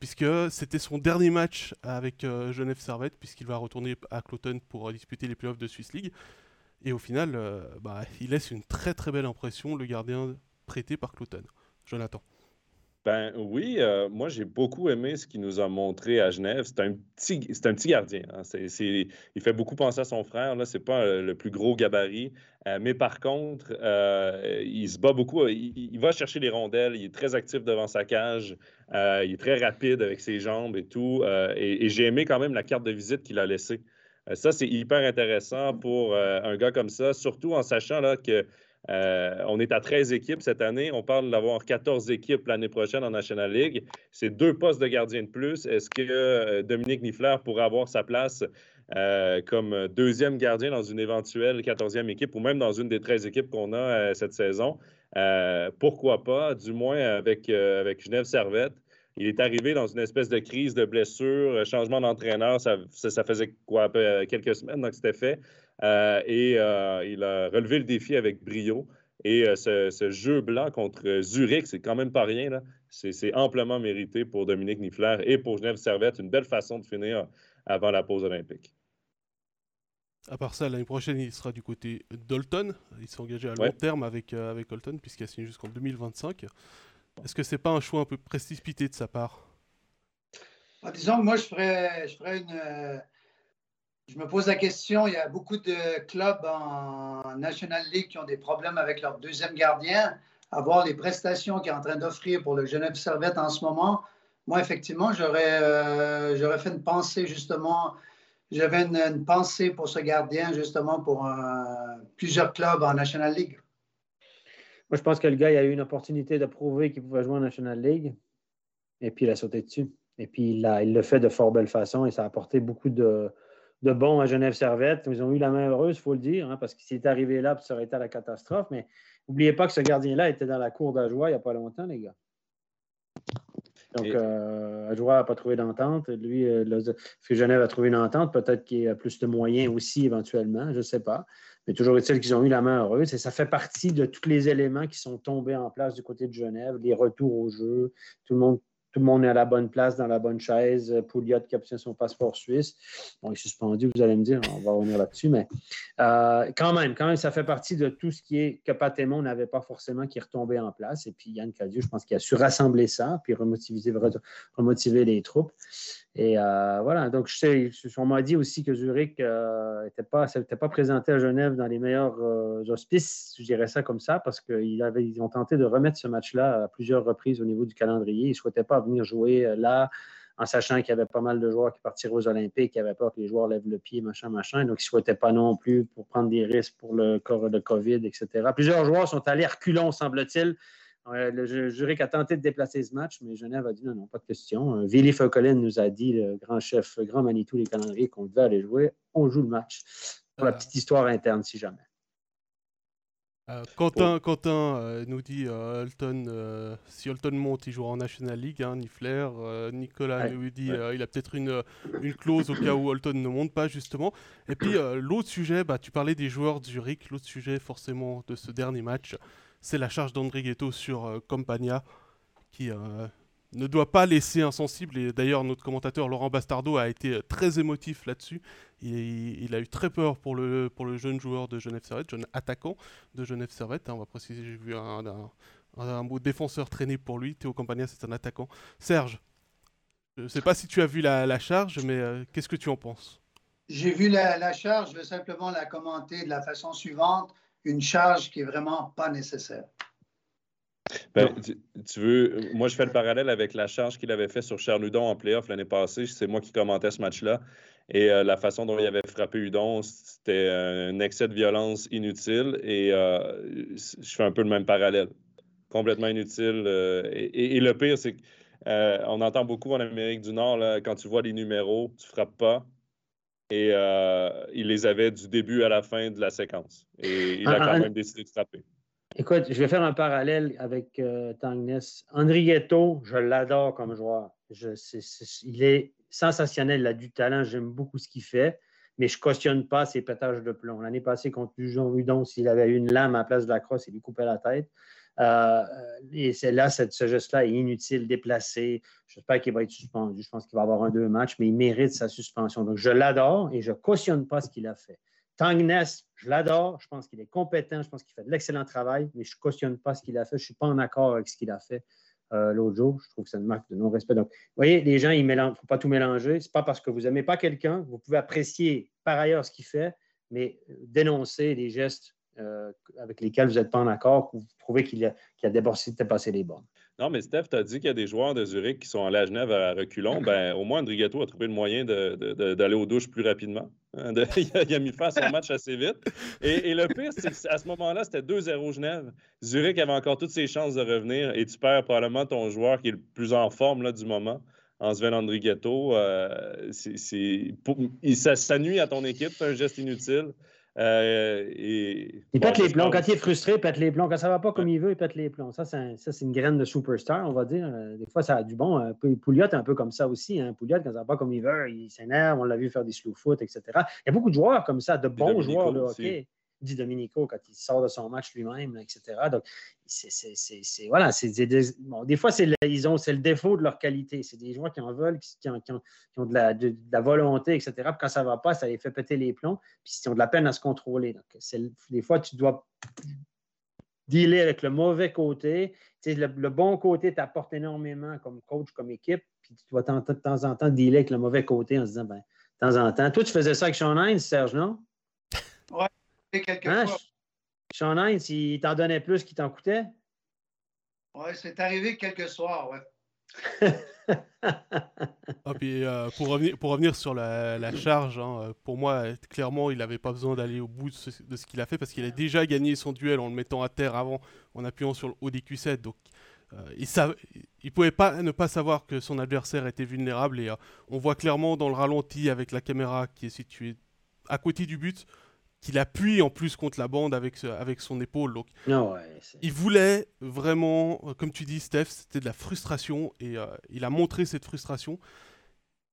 puisque c'était son dernier match avec Genève Servette, puisqu'il va retourner à Cloton pour disputer les playoffs de Swiss League. Et au final, euh, bah, il laisse une très très belle impression, le gardien prêté par Clouton. Jonathan. Ben oui, euh, moi j'ai beaucoup aimé ce qu'il nous a montré à Genève. C'est un petit, c'est un petit gardien. Hein. il fait beaucoup penser à son frère. Là, c'est pas euh, le plus gros gabarit, mais par contre, il se bat beaucoup. Il, va chercher les rondelles. Il est très actif devant sa cage. il est très rapide avec ses jambes et tout. et j'ai aimé quand même la carte de visite qu'il a laissée. Euh, ça, c'est hyper intéressant pour euh, un gars comme ça, surtout en sachant là, euh, est à 13 équipes cette année. On parle d'avoir 14 équipes l'année prochaine en National League. C'est deux postes de gardien de plus. Est-ce que Dominique Niffler pourrait avoir sa place comme deuxième gardien dans une éventuelle 14e équipe ou même dans une des 13 équipes qu'on a cette saison? pourquoi pas, du moins avec, avec Genève Servette. Il est arrivé dans une espèce de crise de blessure, euh, changement d'entraîneur, ça, faisait quoi, euh, quelques semaines, donc c'était fait. Euh, et il a relevé le défi avec brio. Et ce, jeu blanc contre Zurich, c'est quand même pas rien. Là. C'est, amplement mérité pour Dominique Niffler et pour Genève Servette. Une belle façon de finir avant la pause olympique. À part ça, l'année prochaine, il sera du côté d'Olton. Il s'est engagé à long terme avec, avec Olton, puisqu'il a signé jusqu'en 2025. Est-ce que c'est pas un choix un peu précipité de sa part? Bah, Disons que moi, je ferais, je une. Euh, je me pose la question, il y a beaucoup de clubs en National League qui ont des problèmes avec leur deuxième gardien. Avoir les prestations qu'il est en train d'offrir pour le Genève Servette en ce moment, moi, effectivement, j'aurais euh, fait une pensée justement. J'avais une, pensée pour ce gardien justement pour plusieurs clubs en National League. Moi, je pense que le gars il a eu une opportunité de prouver qu'il pouvait jouer en National League. Et puis, il a sauté dessus. Et puis, il, a, il le fait de fort belle façon et ça a apporté beaucoup de, de bons à Genève Servette. Ils ont eu la main heureuse, il faut le dire, hein, parce qu'il s'est arrivé là, ça aurait été à la catastrophe. Mais n'oubliez pas que ce gardien-là était dans la cour d'Ajoie il n'y a pas longtemps, les gars. Donc, euh, Ajoie n'a pas trouvé d'entente. Lui, euh, Genève a trouvé une entente. Peut-être qu'il y a plus de moyens aussi éventuellement, je ne sais pas. Mais toujours est-il qu'ils ont eu la main heureuse et ça fait partie de tous les éléments qui sont tombés en place du côté de Genève, les retours au jeu, tout le monde tout le monde est à la bonne place, dans la bonne chaise. Pouliot qui obtient son passeport suisse. Bon, il est suspendu, vous allez me dire, on va revenir là-dessus, mais euh, quand même, quand même, ça fait partie de tout ce qui est que Patémon n'avait pas forcément qui retombé en place. Et puis Yann Cadieux, je pense qu'il a su rassembler ça, puis remotiver les troupes. Et euh, voilà, donc je sais, on m'a dit aussi que Zurich n'était euh, pas, présenté à Genève dans les meilleurs euh, auspices, je dirais ça comme ça, parce qu'ils ils ont tenté de remettre ce match-là à plusieurs reprises au niveau du calendrier. Ils ne souhaitaient pas venir jouer là en sachant qu'il y avait pas mal de joueurs qui partiraient aux Olympiques, qui avaient peur que les joueurs lèvent le pied, machin, machin. Donc, ils ne souhaitaient pas non plus pour prendre des risques pour le, de COVID, etc. Plusieurs joueurs sont allés reculons, semble-t-il. Le Zurich a tenté de déplacer ce match, mais Genève a dit non, non, pas de question. Willy euh, Feucolin nous a dit, le grand chef, grand Manitou, les calendriers, qu'on devait aller jouer. On joue le match. Pour la ah. petite histoire interne, si jamais. Euh, Quentin, Quentin euh, nous dit euh, si Holton monte, il jouera en National League, hein. Nicolas nous dit il a peut-être une, une clause au cas où Holton ne monte pas, justement. Et puis l'autre sujet, bah, tu parlais des joueurs du Zurich, l'autre sujet forcément de ce dernier match, c'est la charge d'André Ghetto sur Campania, qui ne doit pas laisser insensible. Et d'ailleurs, notre commentateur Laurent Bastardo a été très émotif là-dessus. Il, a eu très peur pour le, pour le jeune joueur de Genève Servette, jeune attaquant de Genève Servette. Hein, on va préciser, j'ai vu un, un, mot défenseur traîné pour lui. Théo Campagna, c'est un attaquant. Serge, je ne sais pas si tu as vu la, charge, mais euh, qu'est-ce que tu en penses? J'ai vu la, charge, je vais simplement la commenter de la façon suivante. Une charge qui est vraiment pas nécessaire. Ben, tu, veux, moi, je fais le parallèle avec la charge qu'il avait fait sur Charles Hudon en playoff l'année passée. C'est moi qui commentais ce match-là. Et euh, la façon dont il avait frappé Hudon, c'était un excès de violence inutile. Et euh, je fais un peu le même parallèle. Complètement inutile. Euh, et, le pire, c'est qu'on entend beaucoup en Amérique du Nord, là, quand tu vois les numéros, tu frappes pas. Et il les avait du début à la fin de la séquence. Et il a quand même décidé de frapper. Écoute, je vais faire un parallèle avec euh, Tangnes. André Ghetto, je l'adore comme joueur. il est sensationnel, il a du talent, j'aime beaucoup ce qu'il fait, mais je ne cautionne pas ses pétages de plomb. L'année passée, contre Jean Hudon, s'il avait une lame à la place de la crosse, il lui coupait la tête. Euh, et c'est là, ce geste-là est inutile, déplacé. J'espère qu'il va être suspendu. Je pense qu'il va avoir un deux matchs, mais il mérite sa suspension. Donc, je l'adore et je ne cautionne pas ce qu'il a fait. Tangnes, je l'adore. Je pense qu'il est compétent. Je pense qu'il fait de l'excellent travail, mais je ne cautionne pas ce qu'il a fait. Je ne suis pas en accord avec ce qu'il a fait euh, l'autre jour. Je trouve que c'est une marque de non-respect. Donc, vous voyez, les gens, il ne faut pas tout mélanger. Ce n'est pas parce que vous n'aimez pas quelqu'un. Vous pouvez apprécier par ailleurs ce qu'il fait, mais dénoncer des gestes euh, avec lesquels vous n'êtes pas en accord, vous trouvez qu'il a, qu a dépassé les bornes. Non, mais Steph, tu as dit qu'il y a des joueurs de Zurich qui sont allés à Genève à reculons. Ben, au moins, Andrigato a trouvé le moyen d'aller aux douches plus rapidement. Hein, il, a, mis face au match assez vite. Et, le pire, c'est qu'à ce moment-là, c'était 2-0 Genève. Zurich avait encore toutes ses chances de revenir et tu perds probablement ton joueur qui est le plus en forme là, du moment en Sven Andrigato. Euh, ça, ça nuit à ton équipe, c'est un geste inutile. Euh, il pète les plombs. Quand il est frustré, il pète les plombs. Quand ça ne va pas comme il veut, il pète les plombs. Ça, c'est une graine de superstar, on va dire. Euh, des fois, ça a du bon. Euh, Pouliot est un peu comme ça aussi. Hein. Pouliot, quand ça ne va pas comme il veut, il s'énerve. On l'a vu faire des slow foot, etc. Il y a beaucoup de joueurs comme ça, de bons joueurs de hockey dit Dominico quand il sort de son match lui-même, etc. Donc, c'est, voilà, des fois, c'est, ils ont, c'est le défaut de leur qualité. C'est des joueurs qui en veulent, qui, ont, de, la, de, la, volonté, etc. Puis quand ça ne va pas, ça les fait péter les plombs, puis ils ont de la peine à se contrôler. Donc, des fois, tu dois dealer avec le mauvais côté. le, le, bon côté t'apporte énormément comme coach, comme équipe, puis tu dois de temps en temps dealer avec le mauvais côté en se disant, ben, de temps en temps. Toi, tu faisais ça avec Sean Hines, Serge, non? Oui, quelques hein? fois. Sean Hines, il t'en donnait plus qu'il t'en coûtait? Oui, c'est arrivé quelques soirs, oui. ah, puis, euh, pour, revenir, pour revenir sur la, charge, hein, pour moi, clairement, il n'avait pas besoin d'aller au bout de ce, qu'il a fait parce qu'il a déjà gagné son duel en le mettant à terre avant, en appuyant sur le haut des Q7. Donc, euh, il ne il pouvait pas ne pas savoir que son adversaire était vulnérable. Et euh, on voit clairement dans le ralenti avec la caméra qui est située à côté du but qu'il appuie en plus contre la bande avec, avec son épaule. Donc, ah il voulait vraiment, euh, comme tu dis, Steph, c'était de la frustration et euh, il a montré cette frustration.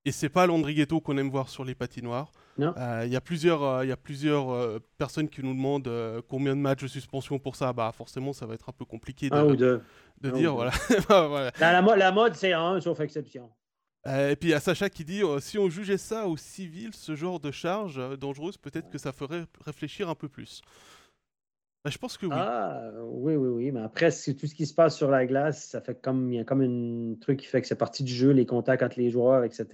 Et c'est pas l'Andrighetto qu'on aime voir sur les patinoires. Euh, Il y a plusieurs, il y a plusieurs personnes qui nous demandent combien de matchs de suspension pour ça. Bah forcément, ça va être un peu compliqué de, de dire. Voilà. La, la, la, mode, c'est un, sauf exception. Euh, et puis il y a Sacha qui dit euh, si on jugeait ça au civil, ce genre de charge euh, dangereuse, peut-être que ça ferait réfléchir un peu plus. Bah, je pense que oui. Ah, oui, oui, oui. Mais après, tout ce qui se passe sur la glace, ça fait comme il y a comme un truc qui fait que c'est partie du jeu, les contacts entre les joueurs, etc.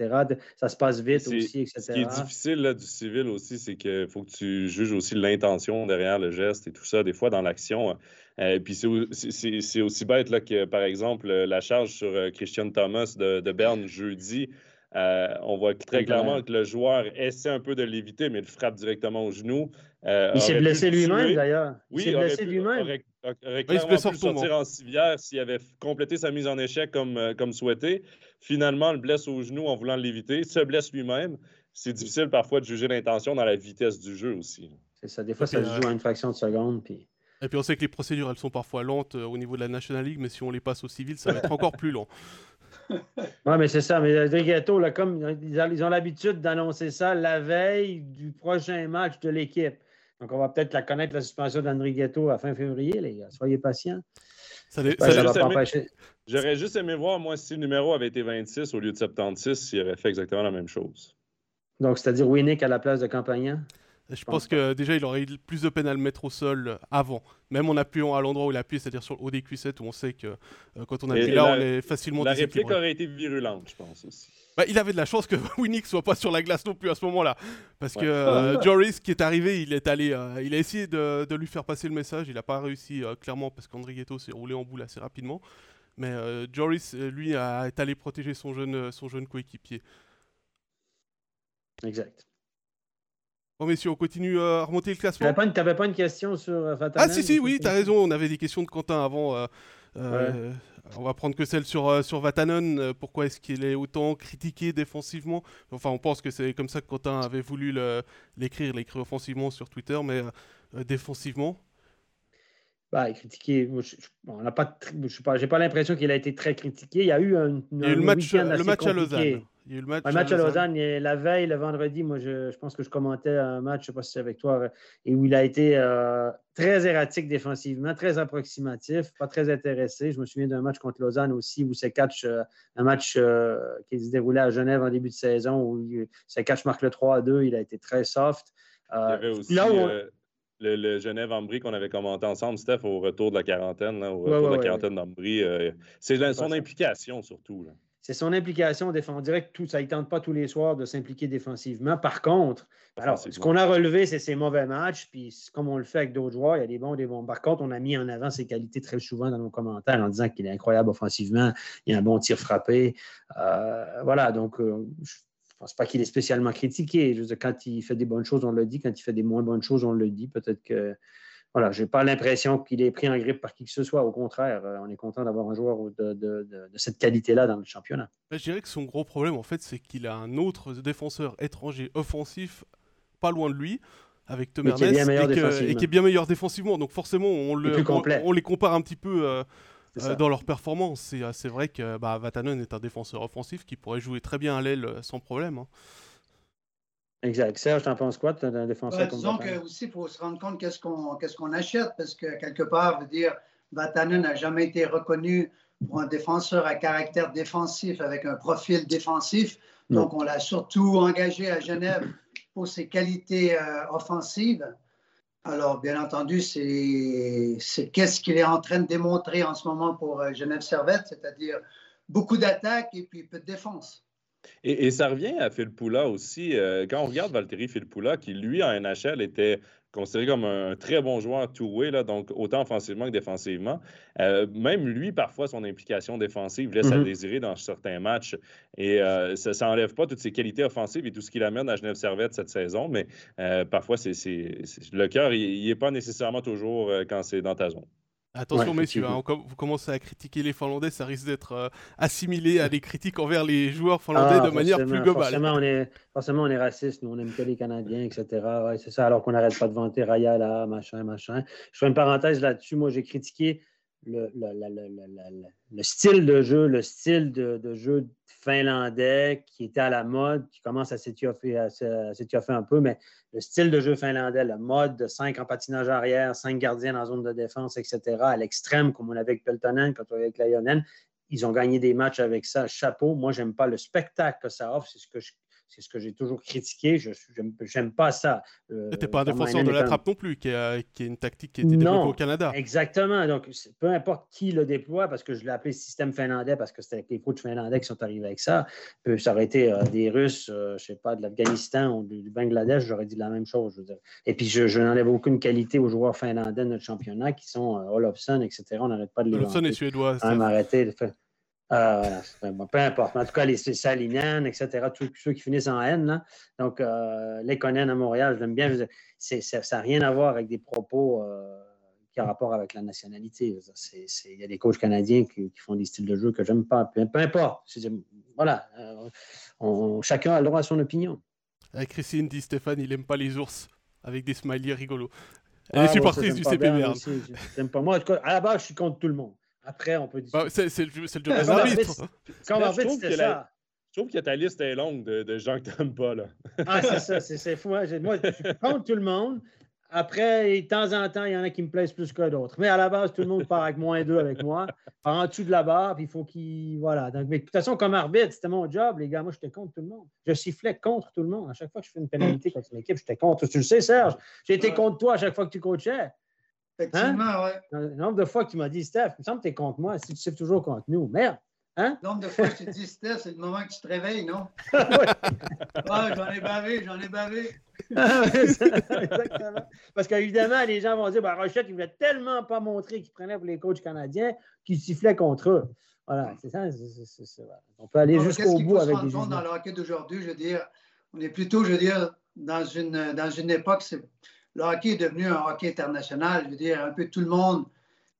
Ça se passe vite aussi, etc. Ce qui est difficile là, du civil aussi, c'est qu'il faut que tu juges aussi l'intention derrière le geste et tout ça. Des fois, dans l'action, Euh, puis c'est aussi bête là, que, par exemple, la charge sur Christian Thomas de, de Berne jeudi, euh, on voit très clairement que le joueur essaie un peu de l'éviter, mais il frappe directement au genou. Euh, il s'est blessé lui-même, d'ailleurs. Oui, il s'est blessé lui-même. Aurait, aurait clairement pu sortir en civière s'il avait complété sa mise en échec comme, euh, comme souhaité. Finalement, il blesse au genou en voulant l'éviter. Se blesse lui-même. C'est difficile parfois de juger l'intention dans la vitesse du jeu aussi. C'est ça. Des fois, ça se joue à une fraction de seconde. Puis... Et puis on sait que les procédures, elles sont parfois lentes au niveau de la National League, mais si on les passe au civil, ça va être encore plus long. oui, mais c'est ça. Mais Adrigato, là, comme ils ont l'habitude d'annoncer ça la veille du prochain match de l'équipe. Donc, on va peut-être la connaître, la suspension d'André Ghetto à fin février, les gars. Soyez patients. Ça, J'aurais juste aimé voir, moi, si le numéro avait été 26 au lieu de 76, s'il aurait fait exactement la même chose. Donc, c'est-à-dire Winnick à la place de Campagnan? Je pense que déjà, il aurait eu plus de peine à le mettre au sol euh, avant. Même en appuyant à l'endroit où il appuie, c'est-à-dire sur le haut des cuissettes, où on sait que euh, quand on appuie là, on est facilement La réplique aurait été virulente, je pense aussi. Bah, il avait de la chance que Winnick soit pas sur la glace non plus à ce moment-là. Parce que euh, Joris, qui est arrivé, il est allé, il a essayé de, lui faire passer le message. Il n'a pas réussi, clairement, parce qu'André Ghetto s'est roulé en boule assez rapidement. Mais Joris, lui, a, est allé protéger son jeune, son jeune coéquipier. Exact. Bon, messieurs, on continue à remonter le classement. Tu n'avais pas, une question sur euh, Vatanen Ah, si, si, oui, tu as raison. On avait des questions de Quentin avant. Euh, euh, on va prendre que celle sur, sur Vatanen. Pourquoi est-ce qu'il est autant critiqué défensivement? Enfin, on pense que c'est comme ça que Quentin avait voulu l'écrire, l'écrire offensivement sur Twitter, mais défensivement bah, critiqué. on n'a pas, je n'ai pas, l'impression qu'il a été très critiqué. Il y a eu un, le match, le match à Lausanne. Il y a eu le match, à Lausanne. la veille, le vendredi, moi, je, pense que je commentais un match, je ne sais pas si c'est avec toi, et où il a été euh, très erratique défensivement, très approximatif, pas très intéressé. Je me souviens d'un match contre Lausanne aussi, où c'est catch, euh, un match euh, qui se déroulait à Genève en début de saison, où c'est catch marque le 3 à 2, il a été très soft. il y avait aussi le, Genève Ambry qu'on avait commenté ensemble, Steph, au retour de la quarantaine, au retour de la quarantaine d'Ambry. c'est son implication surtout. Là c'est son implication défensive. On dirait que tout, ça ne tente pas tous les soirs de s'impliquer défensivement. Par contre, alors, ce qu'on a relevé, c'est ses mauvais matchs. Puis, comme on le fait avec d'autres joueurs, il y a des bons, des bons. Par contre, on a mis en avant ses qualités très souvent dans nos commentaires en disant qu'il est incroyable offensivement. Il a un bon tir frappé. Euh, voilà, donc, euh, je ne pense pas qu'il est spécialement critiqué. Je veux dire, quand il fait des bonnes choses, on le dit. Quand il fait des moins bonnes choses, on le dit. Peut-être que voilà, je n'ai pas l'impression qu'il est pris en grippe par qui que ce soit. Au contraire, euh, on est content d'avoir un joueur de, cette qualité-là dans le championnat. je dirais que son gros problème, en fait, c'est qu'il a un autre défenseur étranger offensif pas loin de lui, avec Tom Ernest, et, qui est bien meilleur défensivement. Donc forcément, on, les compare un petit peu euh, euh, dans leur performance. C'est vrai que bah, Vatanen est un défenseur offensif qui pourrait jouer très bien à l'aile sans problème. Hein. Exact. Serge, t'en penses quoi d'un défenseur ouais, Disons que aussi, il faut se rendre compte qu'est-ce qu'on qu'est-ce qu'on achète, parce que quelque part, veut dire, Vatanen n'a jamais été reconnu pour un défenseur à caractère défensif, avec un profil défensif. Donc, on l'a surtout engagé à Genève pour ses qualités euh, offensives. Alors, bien entendu, c'est qu'est-ce qu'il est en train de démontrer en ce moment pour euh, Genève Servette, c'est-à-dire beaucoup d'attaques et puis peu de défense. Et, ça revient à Phil Poula aussi. Euh, quand on regarde Valtteri Poula, qui lui, en NHL, était considéré comme un très bon joueur two-way, donc autant offensivement que défensivement. Euh, même lui, parfois, son implication défensive laisse à mm-hmm. désirer dans certains matchs. Et euh, ça n'enlève pas toutes ses qualités offensives et tout ce qu'il amène à Genève Servette cette saison, mais parfois, c'est, le cœur, il n'est pas nécessairement toujours quand c'est dans ta zone. Attention messieurs, hein, vous commencez à critiquer les Finlandais, ça risque d'être euh, assimilé à des critiques envers les joueurs finlandais ah, de manière plus globale. Forcément on, est, forcément, on est raciste, nous on aime que les Canadiens, etc. Ouais, c'est ça, alors qu'on n'arrête pas de vanter Raya là, machin, machin. Je fais une parenthèse là-dessus, moi j'ai critiqué le, le, style de jeu, le style de, jeu finlandais qui était à la mode, qui commence à s'étioffer, un peu, mais le style de jeu finlandais, le mode de 5 en patinage arrière, 5 gardiens en zone de défense, etc., à l'extrême, comme on avait avec Peltonen, quand on avait avec Lyonen, ils ont gagné des matchs avec ça. Chapeau. Moi, j'aime pas le spectacle que ça offre. C'est ce que je, C'est ce que j'ai toujours critiqué. Je n'aime pas ça. Euh, C'était pas un défenseur de la trappe non plus, qui est, qui est une tactique qui a été développée au Canada. Exactement. Donc, peu importe qui le déploie, parce que je l'ai appelé système finlandais, parce que c'était les coachs finlandais qui sont arrivés avec ça. Ça aurait été euh, des Russes, je ne sais pas, de l'Afghanistan ou du, Bangladesh, j'aurais dit la même chose. Je veux dire. Et puis, je, je n'enlève aucune qualité aux joueurs finlandais de notre championnat, qui sont Olofsson, etc. On n'arrête pas de les Olofsson est suédois. arrêter de faire euh, peu importe. En tout cas, les Salinian, etc., tous ceux qui finissent en N. Là. Donc, euh, les Conan à Montréal, je l'aime bien. ça n'a rien à voir avec des propos euh, qui ont rapport avec la nationalité. Il y a des coachs canadiens qui, font des styles de jeu que j'aime pas. Peu, importe. Voilà. chacun a le droit à son opinion. Christine dit Stéphane, il n'aime pas les ours avec des smileys rigolos. Elle est ah, supportrice du CPMR. J'aime pas. Moi, à la base, je suis contre tout le monde. Après, on peut dire. Bah, c'est le jeu des arbitres. Quand c'était ça. Je trouve que ta liste est longue de, de gens que tu n'aimes pas. Là. ah, c'est ça, c'est fou. Hein. Moi, je suis contre tout le monde. Après, de temps en temps, il y en a qui me plaisent plus que d'autres. Mais à la base, tout le monde part avec moins deux avec moi. En dessous de la barre, puis il faut qu'il. Voilà. Donc, mais de toute façon, comme arbitre, c'était mon job, les gars. Moi, j'étais contre tout le monde. Je sifflais contre tout le monde. À chaque fois que je fais une pénalité contre une équipe, j'étais contre. Tu le sais, Serge. J'ai été contre toi à chaque fois que tu coachais. Effectivement, hein? oui. Le nombre de fois que tu m'as dit, Steph, il me semble que tu es contre moi, si tu sais toujours contre nous. Merde. Hein? Le nombre de fois que je t'ai dit, Steph, c'est le moment que tu te réveilles, non? ah, j'en ai bavé, j'en ai bavé. Exactement. Parce qu'évidemment, les gens vont dire, ben, Rochette, il ne voulait tellement pas montrer qu'il prenait pour les coachs canadiens qu'il sifflait contre eux. Voilà, c'est ça. On peut aller jusqu'au bout avec des Dans le hockey d'aujourd'hui, je veux dire, on est plutôt, je veux dire, dans une, dans une époque, c'est le hockey est devenu un hockey international. Je veux dire, un peu tout le monde,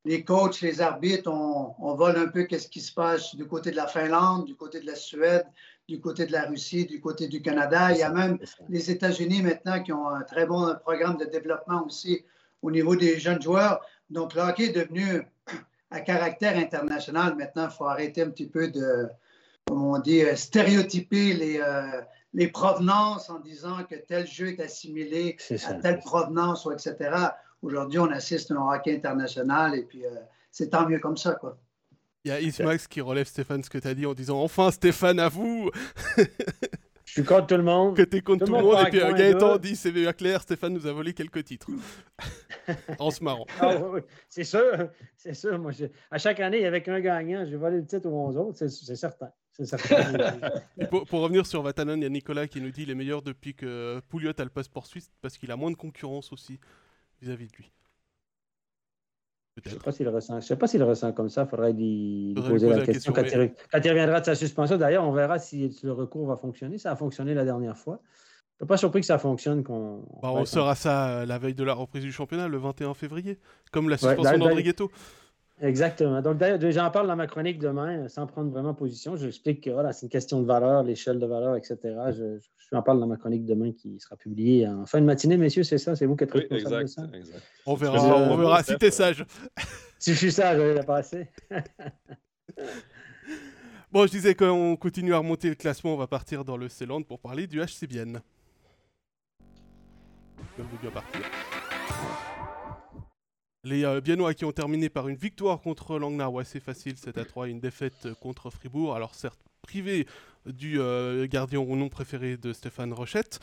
les coachs, les arbitres, on, vole un peu qu'est-ce qui se passe du côté de la Finlande, du côté de la Suède, du côté de la Russie, du côté du Canada. Il y a même les États-Unis maintenant qui ont un très bon programme de développement aussi au niveau des jeunes joueurs. Donc, le hockey est devenu à caractère international. Maintenant, il faut arrêter un petit peu de, comme on dit, stéréotyper les, euh, les provenances en disant que tel jeu est assimilé à telle provenance, ou etc. Aujourd'hui, on assiste à un hockey international et puis euh, c'est tant mieux comme ça. Quoi. Il y a Ismax qui relève Stéphane ce que tu as dit en disant Enfin Stéphane, à vous Je suis contre tout le monde. Que tu es contre tout, le monde. Et puis euh, Gaëtan dit C'est bien clair, Stéphane nous a volé quelques titres. en se marrant. Ah, oui, C'est sûr. C'est sûr. Moi, à chaque année, il y avait qu'un gagnant. J'ai volé le titre aux 11 autres, c'est certain. pour, pour, revenir sur Vatanen, il y a Nicolas qui nous dit qu'il est meilleur depuis que Pouliot a le passeport suisse parce qu'il a moins de concurrence aussi vis-à-vis de lui. Je ne sais pas s'il ressent, sais pas s'il ressent comme ça. Il faudrait lui, poser, la, question, quand, il, reviendra de sa suspension. D'ailleurs, on verra si le recours va fonctionner. Ça a fonctionné la dernière fois. Je ne suis pas surpris que ça fonctionne. Qu'on... Bah, on saura ça euh, la veille de la reprise du championnat, le 21 février, comme la suspension d'André Ghetto. Exactement. Donc, d'ailleurs, j'en parle dans ma chronique demain, euh, sans prendre vraiment position. J'explique que voilà, c'est une question de valeur, l'échelle de valeur, etc. Je, je, en parle dans ma chronique demain qui sera publiée en fin de matinée, messieurs, c'est ça? C'est vous qui êtes responsable de ça? Exact. On verra, on verra si t'es sage. si je suis sage, je vais la passer. bon, je disais qu'on continue à remonter le classement, on va partir dans le Ceyland pour parler du HCBN. Je vais bien partir. Les euh, Biennois qui ont terminé par une victoire contre Langnau, ouais, c'est facile, 7 à 3, une défaite contre Fribourg. Alors certes, privé du euh, gardien au nom préféré de Stéphane Rochette.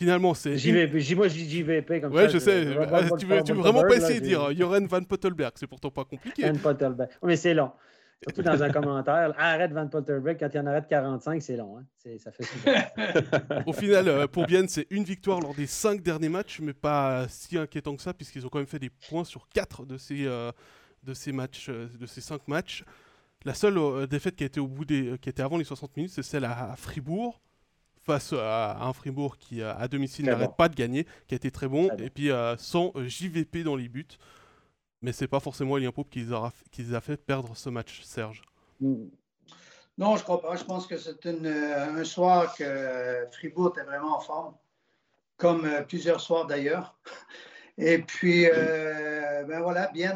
Finalement, c'est. JVP, moi je dis JVP comme ouais, ça. Ouais, je sais. tu, veux, tu veux vraiment pas essayer de dire Joren Van Pottelberg, c'est pourtant pas compliqué. Van Pottelberg. mais c'est long. Surtout dans un commentaire. Arrête Van Potterbeck, quand il en arrête 45, c'est long. Hein? Ça fait Au final, euh, pour Bienne, c'est une victoire lors des cinq derniers matchs, mais pas si inquiétant que ça, puisqu'ils ont quand même fait des points sur quatre de ces, euh, de ces matchs, euh, de ces cinq matchs. La seule défaite qui a été au bout des, qui était avant les 60 minutes, c'est celle à, Fribourg face à un Fribourg qui à domicile n'arrête pas de gagner, qui a été très bon, et puis sans JVP dans les buts. Mais c'est pas forcément Elian Pope qui les, a, fait perdre ce match, Serge. Non, je crois pas. Je pense que c'est euh, un soir que Fribourg était vraiment en forme, comme euh, plusieurs soirs d'ailleurs. Et puis, euh, ben voilà, bien,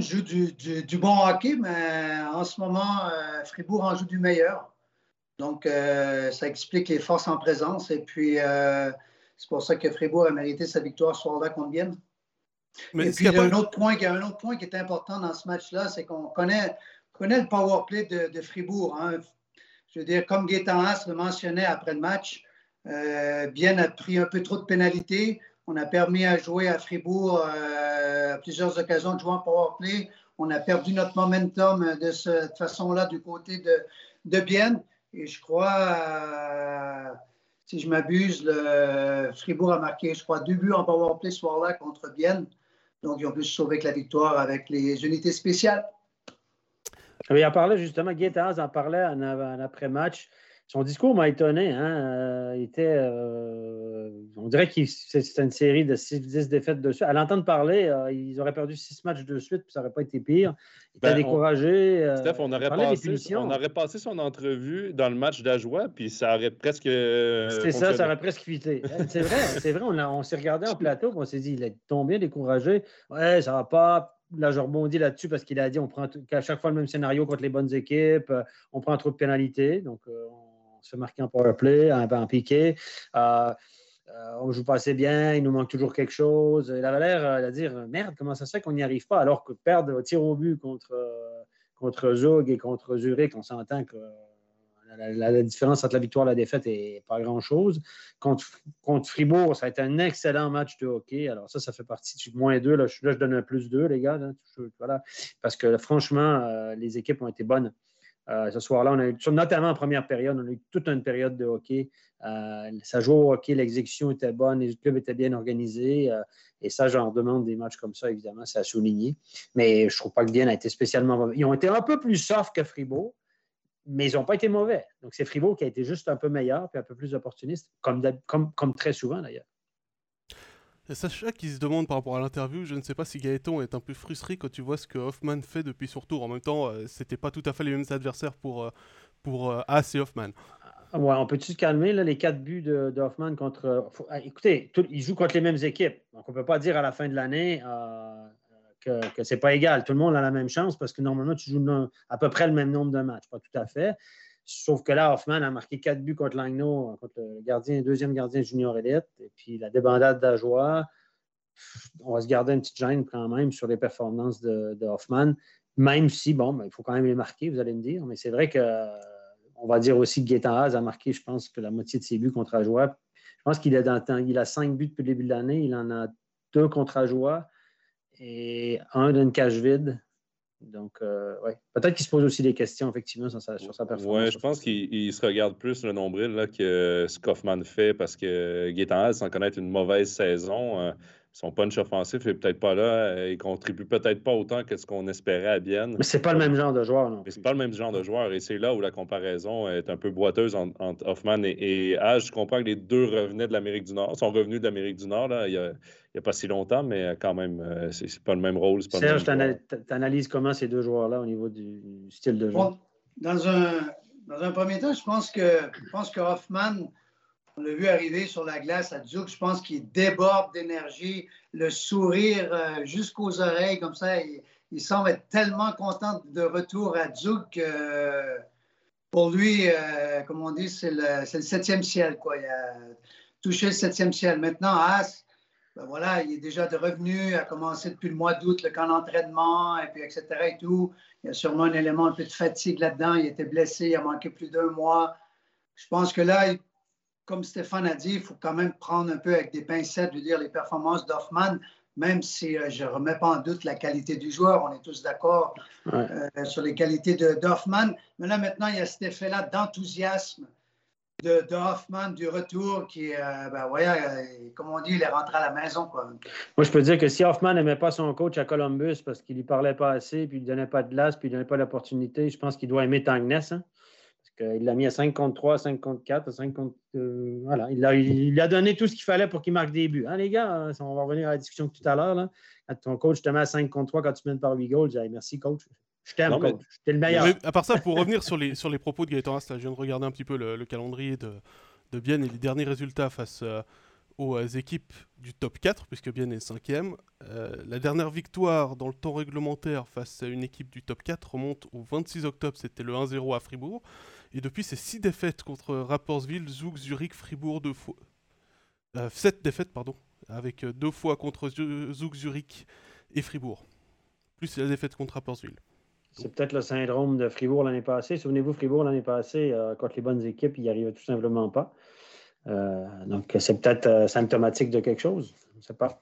joue du, bon hockey, mais en ce moment, Fribourg en joue du meilleur. Donc, ça explique les forces en présence. Et puis, c'est pour ça que Fribourg a mérité sa victoire ce soir-là contre Bienne. Mais Et puis, il y a, un autre point, il y a un autre point qui est important dans ce match-là, c'est qu'on connaît, connaît le power play de, Fribourg. Hein. je veux dire, comme Gaétan Haas le mentionnait après le match, euh, Bien a pris un peu trop de pénalités. On a permis à jouer à Fribourg euh, à plusieurs occasions de jouer en powerplay. On a perdu notre momentum de cette façon-là du côté de, de Bienne. Et je crois, euh, si je m'abuse, Fribourg a marqué, je crois, deux buts en powerplay ce soir-là contre Bienne. Donc, ils ont pu se sauver avec la victoire avec les unités spéciales. Il en parlait justement, Guy en parlait en, en après-match. Son discours m'a étonné. Hein? Euh, il était, euh, on dirait que c'était une série de 6-10 défaites dessus. À l'entendre parler, euh, ils auraient perdu 6 matchs de suite, puis ça n'aurait pas été pire. Il était ben, découragé. Steph, on aurait, passé, on aurait passé son entrevue dans le match d'Ajoie, puis ça aurait presque. C'était ça, ça aurait presque fité. c'est vrai, c'est vrai. On, on s'est regardé en plateau, on s'est dit, il est tombé découragé. Ouais, ça va pas là, je rebondis là-dessus parce qu'il a dit on prend à chaque fois le même scénario contre les bonnes équipes, on prend trop de pénalités. Donc, se fait marquer en powerplay, en, en piqué. Euh, euh, on joue pas assez bien, il nous manque toujours quelque chose. Il avait l'air euh, de dire Merde, comment ça se fait qu'on n'y arrive pas alors que perdre au tir au but contre, Zug et contre Zurich, on s'entend que la, différence entre la victoire et la défaite n'est pas grand-chose. Contre, contre, Fribourg, ça a été un excellent match de hockey. Alors ça, ça fait partie du moins deux. Là, je, donne un plus deux, les gars. voilà. Parce que franchement, les équipes ont été bonnes. Euh, ce soir-là, on a eu, notamment en première période, on a eu toute une période de hockey. Euh, ça jouait au hockey, l'exécution était bonne, les clubs étaient bien organisés. Euh, et ça, j'en demande des matchs comme ça, évidemment, c'est à souligner. Mais je ne trouve pas que Bien a été spécialement mauvais. Ils ont été un peu plus soft que Fribourg, mais ils n'ont pas été mauvais. Donc, c'est Fribourg qui a été juste un peu meilleur puis un peu plus opportuniste, comme très souvent d'ailleurs. Sacha qui se demande par rapport à l'interview, je ne sais pas si Gaëtan est un peu frustré quand tu vois ce que Hoffman fait depuis son retour. En même temps, euh, c'était pas tout à fait les mêmes adversaires pour, euh, pour euh, As et Hoffman. Ah, ouais, on peut-tu se calmer là, les quatre buts de, Hoffman contre. Ah, écoutez, ils jouent contre les mêmes équipes. Donc on ne peut pas dire à la fin de l'année que, que c'est pas égal. Tout le monde a la même chance parce que normalement, tu joues à peu près le même nombre de matchs. Pas tout à fait. Sauf que là, Hoffman a marqué quatre buts contre Langno, contre le gardien, deuxième gardien junior élite. Et puis la débandade d'Ajoie, on va se garder une petite gêne quand même sur les performances de, Hoffman, même si, bon, ben, il faut quand même les marquer, vous allez me dire. Mais c'est vrai que on va dire aussi que Gaétan a marqué, je pense, que la moitié de ses buts contre Ajoie. Je pense qu'il a cinq buts depuis le début de l'année. Il en a deux contre Ajoie et un d'une cage vide. Donc, euh, ouais. peut-être qu'il se pose aussi des questions, effectivement, sur sa, sur sa performance. Oui, je pense qu'il se regarde plus le nombril là, que ce qu'Hoffman fait parce que Gaétan sans connaître une mauvaise saison, euh, son punch offensif n'est peut-être pas là. Euh, il contribue peut-être pas autant que ce qu'on espérait à Bienne. Mais c'est pas le même genre de joueur, non? Mais c'est pas le même genre de joueur. Et c'est là où la comparaison est un peu boiteuse entre, Hoffman et, et Je comprends que les deux revenaient de l'Amérique du Nord, sont revenus de l'Amérique du Nord là, il, y a, a pas si longtemps, mais quand même, euh, c'est pas le même rôle. Serge, tu analyses comment ces deux joueurs-là au niveau du style de jeu? dans, un, dans un premier temps, je pense que, je pense que Hoffman on l'a vu arriver sur la glace à Duke. Je pense qu'il déborde d'énergie, le sourire euh, jusqu'aux oreilles, comme ça. Il, semble être tellement content de retour à Duke que pour lui, euh, comme on dit, c'est le, septième ciel. Quoi. Il a touché le septième ciel. Maintenant, As, ben voilà, il est déjà de revenu, a commencé depuis le mois d'août le camp d'entraînement, et puis etc. Et tout. Il y a sûrement un élément un peu de fatigue là-dedans. Il était blessé, il a manqué plus d'un mois. Je pense que là, comme Stéphane a dit, il faut quand même prendre un peu avec des pincettes, de dire les performances d'Hoffman, même si euh, je ne remets pas en doute la qualité du joueur, on est tous d'accord euh, sur les qualités d'Hoffman. Mais là, maintenant, il y a cet effet-là d'enthousiasme de, Hoffman du retour qui, euh, ben, ouais, comme on dit, il est rentré à la maison. Quoi. Moi, je peux dire que si Hoffman n'aimait pas son coach à Columbus parce qu'il ne lui parlait pas assez, puis il ne donnait pas de glace, puis il ne donnait pas l'opportunité, je pense qu'il doit aimer Tangness. Hein? Il l'a mis à 5 contre 3, 5 contre 4, 5 contre. Euh, voilà, il a, il a, donné tout ce qu'il fallait pour qu'il marque des buts. Hein, les gars, hein, on va revenir à la discussion tout à l'heure. Quand ton coach te met à 5 contre 3 quand tu mènes par 8 goals, je dis merci, coach. Je t'aime, coach. T'es le meilleur. à part ça, pour revenir sur les, sur les propos de Gaëtan je viens de regarder un petit peu le, calendrier de, de Bienne et les derniers résultats face euh, aux euh, équipes du top 4, puisque Bienne est 5e. la dernière victoire dans le temps réglementaire face à une équipe du top 4 remonte au 26 octobre, c'était le 1-0 à Fribourg. Et depuis, c'est 6 défaites contre Rapperswil, Zug, Zurich, Fribourg, deux fois. 7 euh, défaites, pardon, avec euh, deux fois contre Zug, Zurich et Fribourg. Plus la défaite contre Rapperswil. C'est peut-être le syndrome de Fribourg l'année passée. Souvenez-vous, Fribourg l'année passée, euh, contre les bonnes équipes, il n'y arrivait tout simplement pas. Euh, donc, c'est peut-être euh, symptomatique de quelque chose. Je ne sais pas.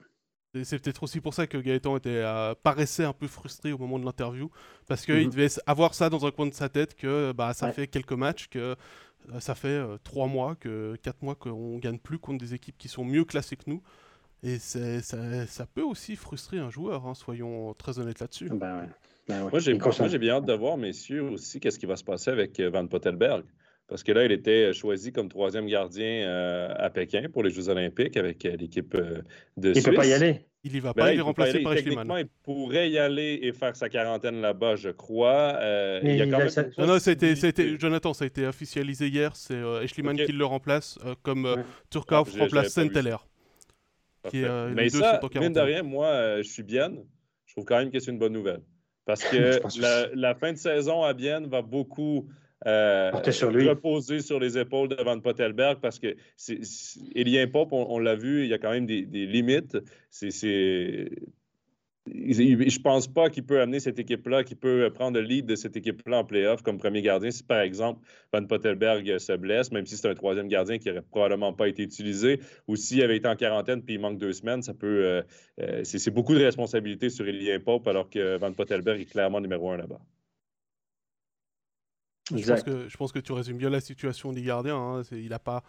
C'est peut-être aussi pour ça que Gaëtan était, paraissait un peu frustré au moment de l'interview, parce qu'il mhm. devait avoir ça dans un coin de sa tête, que bah, ça fait quelques matchs, que ça fait trois mois, que quatre mois qu'on ne gagne plus contre des équipes qui sont mieux classées que nous. Et ça, ça, peut aussi frustrer un joueur, hein, soyons très honnêtes là-dessus. Ben ben moi, j'ai bien hâte de voir, messieurs, aussi, qu'est-ce qui va se passer avec euh, Van Pottelberg. Parce que là, il était choisi comme troisième gardien euh, à Pékin pour les Jeux Olympiques avec euh, l'équipe de Suisse. Il ne peut pas y aller. Il y va ben pas, il est remplacé par Techniquement, il pourrait y aller et faire sa quarantaine là-bas, je crois. il y a quand même... Non, non, été, Jonathan, ça a été officialisé hier. C'est Eschliman qui le remplace, comme Turkov ah, remplace Saint-Heller. Euh, Mais ça, mine de rien, moi, euh, je suis bien. Je trouve quand même que c'est une bonne nouvelle. Parce que, la, fin de saison à Bienne va beaucoup euh, reposer sur les épaules de Van Pottelberg parce que Elien Pop, on, on l'a vu, il y a quand même des, des limites. C'est je pense pas qu'il peut amener cette équipe-là, qu'il peut prendre le lead de cette équipe-là en playoff comme premier gardien. Si par exemple Van Pottelberg se blesse, même si c'est un troisième gardien qui n'aurait probablement pas été utilisé, ou s'il avait été en quarantaine puis il manque deux semaines, ça peut. Euh, euh, c'est beaucoup de responsabilités sur Elien Pope alors que Van Pottelberg est clairement numéro un là-bas. Je pense, que, je pense que tu résumes bien la situation des gardiens. Hein. Il n'a pas,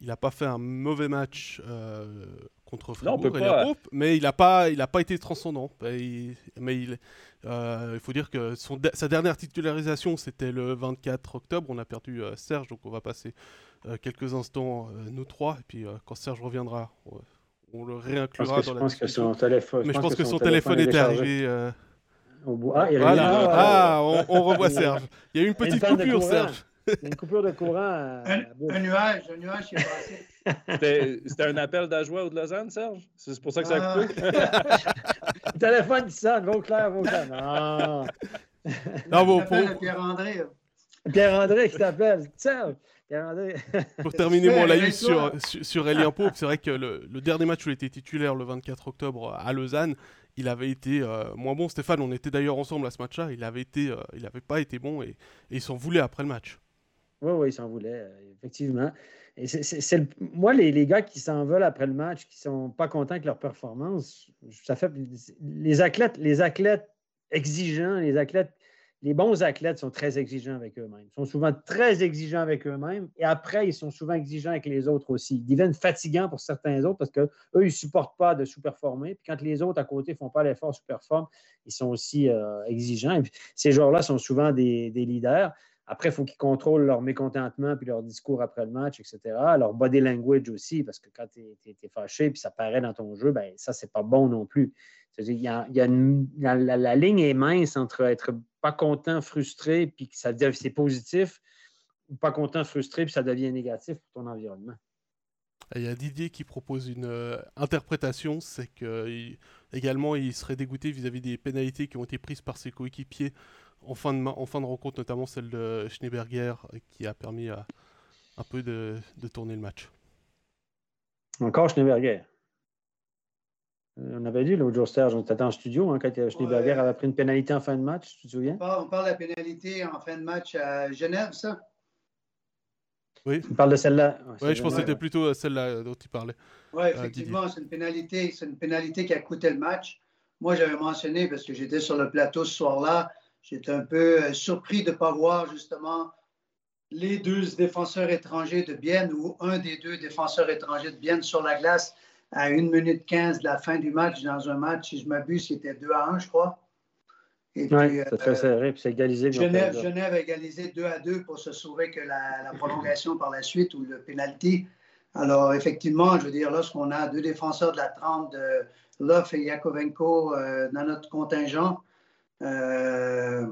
il pas fait un mauvais match. Euh, contre Fribourg non, mais il n'a pas, il a pas été transcendant. mais il, euh, il faut dire que son, sa dernière titularisation, c'était le 24 octobre. On a perdu euh, Serge, donc on va passer quelques instants, nous trois. Et puis quand Serge reviendra, on, le réinclura dans la mais je pense que son téléphone, était arrivé. Bout. Ah, il ah, ah on, on, revoit Serge. Il y a eu une petite coupure, Serge. Une coupure de courant. un, un, nuage, un nuage qui est passé. C'était un appel d'Ajoie ou de Lausanne, Serge? C'est pour ça que ça a coupé? Le téléphone qui sonne, Vauclair, Vauclair. Non. non, bon, pour... Pierre-André. Pierre-André qui t'appelle. Serge. Pierre-André. pour terminer mon live sur, sur, sur Pope, c'est vrai que le, le, dernier match où il était titulaire le 24 octobre à Lausanne, il avait été euh, moins bon. Stéphane, on était d'ailleurs ensemble à ce match-là. Il avait été, euh, il n'avait pas été bon et, il s'en voulait après le match. Oui, oui, il s'en voulait, euh, effectivement. Moi, les, gars qui s'en veulent après le match, qui sont pas contents avec leur performance, ça fait les athlètes, les athlètes exigeants, les athlètes, les bons athlètes sont très exigeants avec eux-mêmes. Ils sont souvent très exigeants avec eux-mêmes et après, ils sont souvent exigeants avec les autres aussi. Ils deviennent fatigants pour certains autres parce qu'eux, ils ne supportent pas de sous-performer. Puis quand les autres à côté ne font pas l'effort sous-performent, ils sont aussi euh, exigeants. ces joueurs-là sont souvent des, leaders. Après, il faut qu'ils contrôlent leur mécontentement puis leur discours après le match, etc. Leur body language aussi, parce que quand tu es, fâché puis ça paraît dans ton jeu, ben ça, c'est pas bon non plus. Y a, la, ligne est mince entre être pas content, frustré, puis que ça c'est positif, ou pas content, frustré, puis ça devient négatif pour ton environnement. Il y a Didier qui propose une euh, interprétation, c'est que également il serait dégoûté vis-à-vis des pénalités qui ont été prises par ses coéquipiers en fin, de, en fin de rencontre, notamment celle de Schneeberger, qui a permis à, un peu de, tourner le match. Encore Schneeberger. Euh, on avait dit l'autre jour, Serge, on était en studio hein, quand Schneeberger avait pris une pénalité en fin de match, tu te souviens? On parle, de la pénalité en fin de match à Genève, ça? Oui. On parle de celle-là? oui, je pense que c'était plutôt celle-là dont il parlait. Oui, euh, effectivement, c'est une pénalité. C'est une pénalité qui a coûté le match. Moi, j'avais mentionné, parce que j'étais sur le plateau ce soir-là, J'étais un peu euh, surpris de ne pas voir justement les deux défenseurs étrangers de Bienne ou un des deux défenseurs étrangers de Bienne sur la glace à 1 minute 15 de la fin du match dans un match, si je m'abuse, c'était 2 à 1, je crois. Et oui, c'est très euh, serré, puis c'est égalisé. Genève, Genève, a égalisé 2 à 2 pour se sauver que la, prolongation par la suite ou le penalty. Alors, effectivement, je veux dire, lorsqu'on a deux défenseurs de la trempe de Love et Yakovenko euh, dans notre contingent, euh,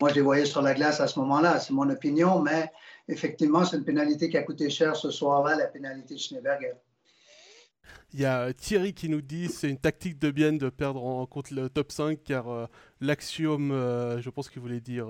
moi, je les voyais sur la glace à ce moment-là. C'est mon opinion, mais effectivement, c'est une pénalité qui a coûté cher ce soir-là, la pénalité de Schneeberger. Il y a Thierry qui nous dit c'est une tactique de bien de perdre en, contre le top 5 car euh, l'axiome, euh, je pense qu'il voulait dire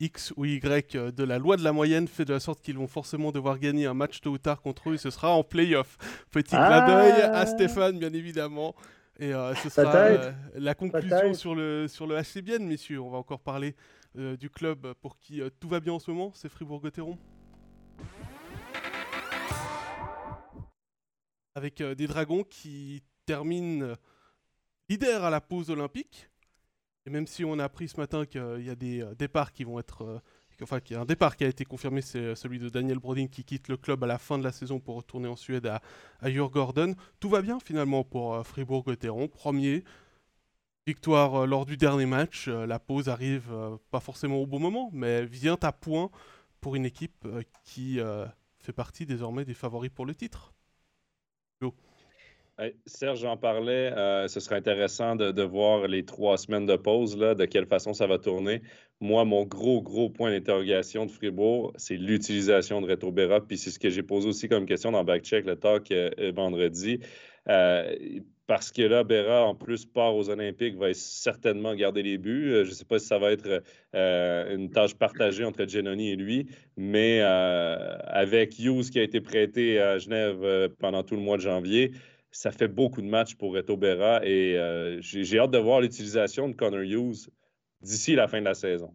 X ou Y de la loi de la moyenne fait de la sorte qu'ils vont forcément devoir gagner un match tôt ou tard contre eux et ce sera en playoff. Petit clin d'œil à ah. Stéphane, bien évidemment. Et ce sera la conclusion sur le, sur le HCBN, messieurs. On va encore parler du club pour qui tout va bien en ce moment, c'est Fribourg-Gotteron? Avec des dragons qui terminent leader à la pause olympique. Et même si on a appris ce matin qu'il y a des euh, départs qui vont être. Euh, enfin, qu'il y a un départ qui a été confirmé, c'est euh, celui de Daniel Brodin qui quitte le club à la fin de la saison pour retourner en Suède à, à Gordon. Tout va bien finalement pour Fribourg-Gotteron. Premier, victoire lors du dernier match. la pause arrive pas forcément au bon moment, mais vient à point pour une équipe qui fait partie désormais des favoris pour le titre. Serge, j'en parlais. Euh, ce serait intéressant de, voir les trois semaines de pause, de quelle façon ça va tourner. Moi, mon gros, gros point d'interrogation de Fribourg, c'est l'utilisation de Reto. Puis c'est ce que j'ai posé aussi comme question dans Backcheck, le talk euh, vendredi. Euh, parce que là, Berra, en plus, part aux Olympiques, va certainement garder les buts. Je ne sais pas si ça va être une tâche partagée entre Genoni et lui, mais avec Hughes qui a été prêté à Genève pendant tout le mois de janvier, ça fait beaucoup de matchs pour Reto Berra et euh, j'ai hâte de voir l'utilisation de Connor Hughes d'ici la fin de la saison.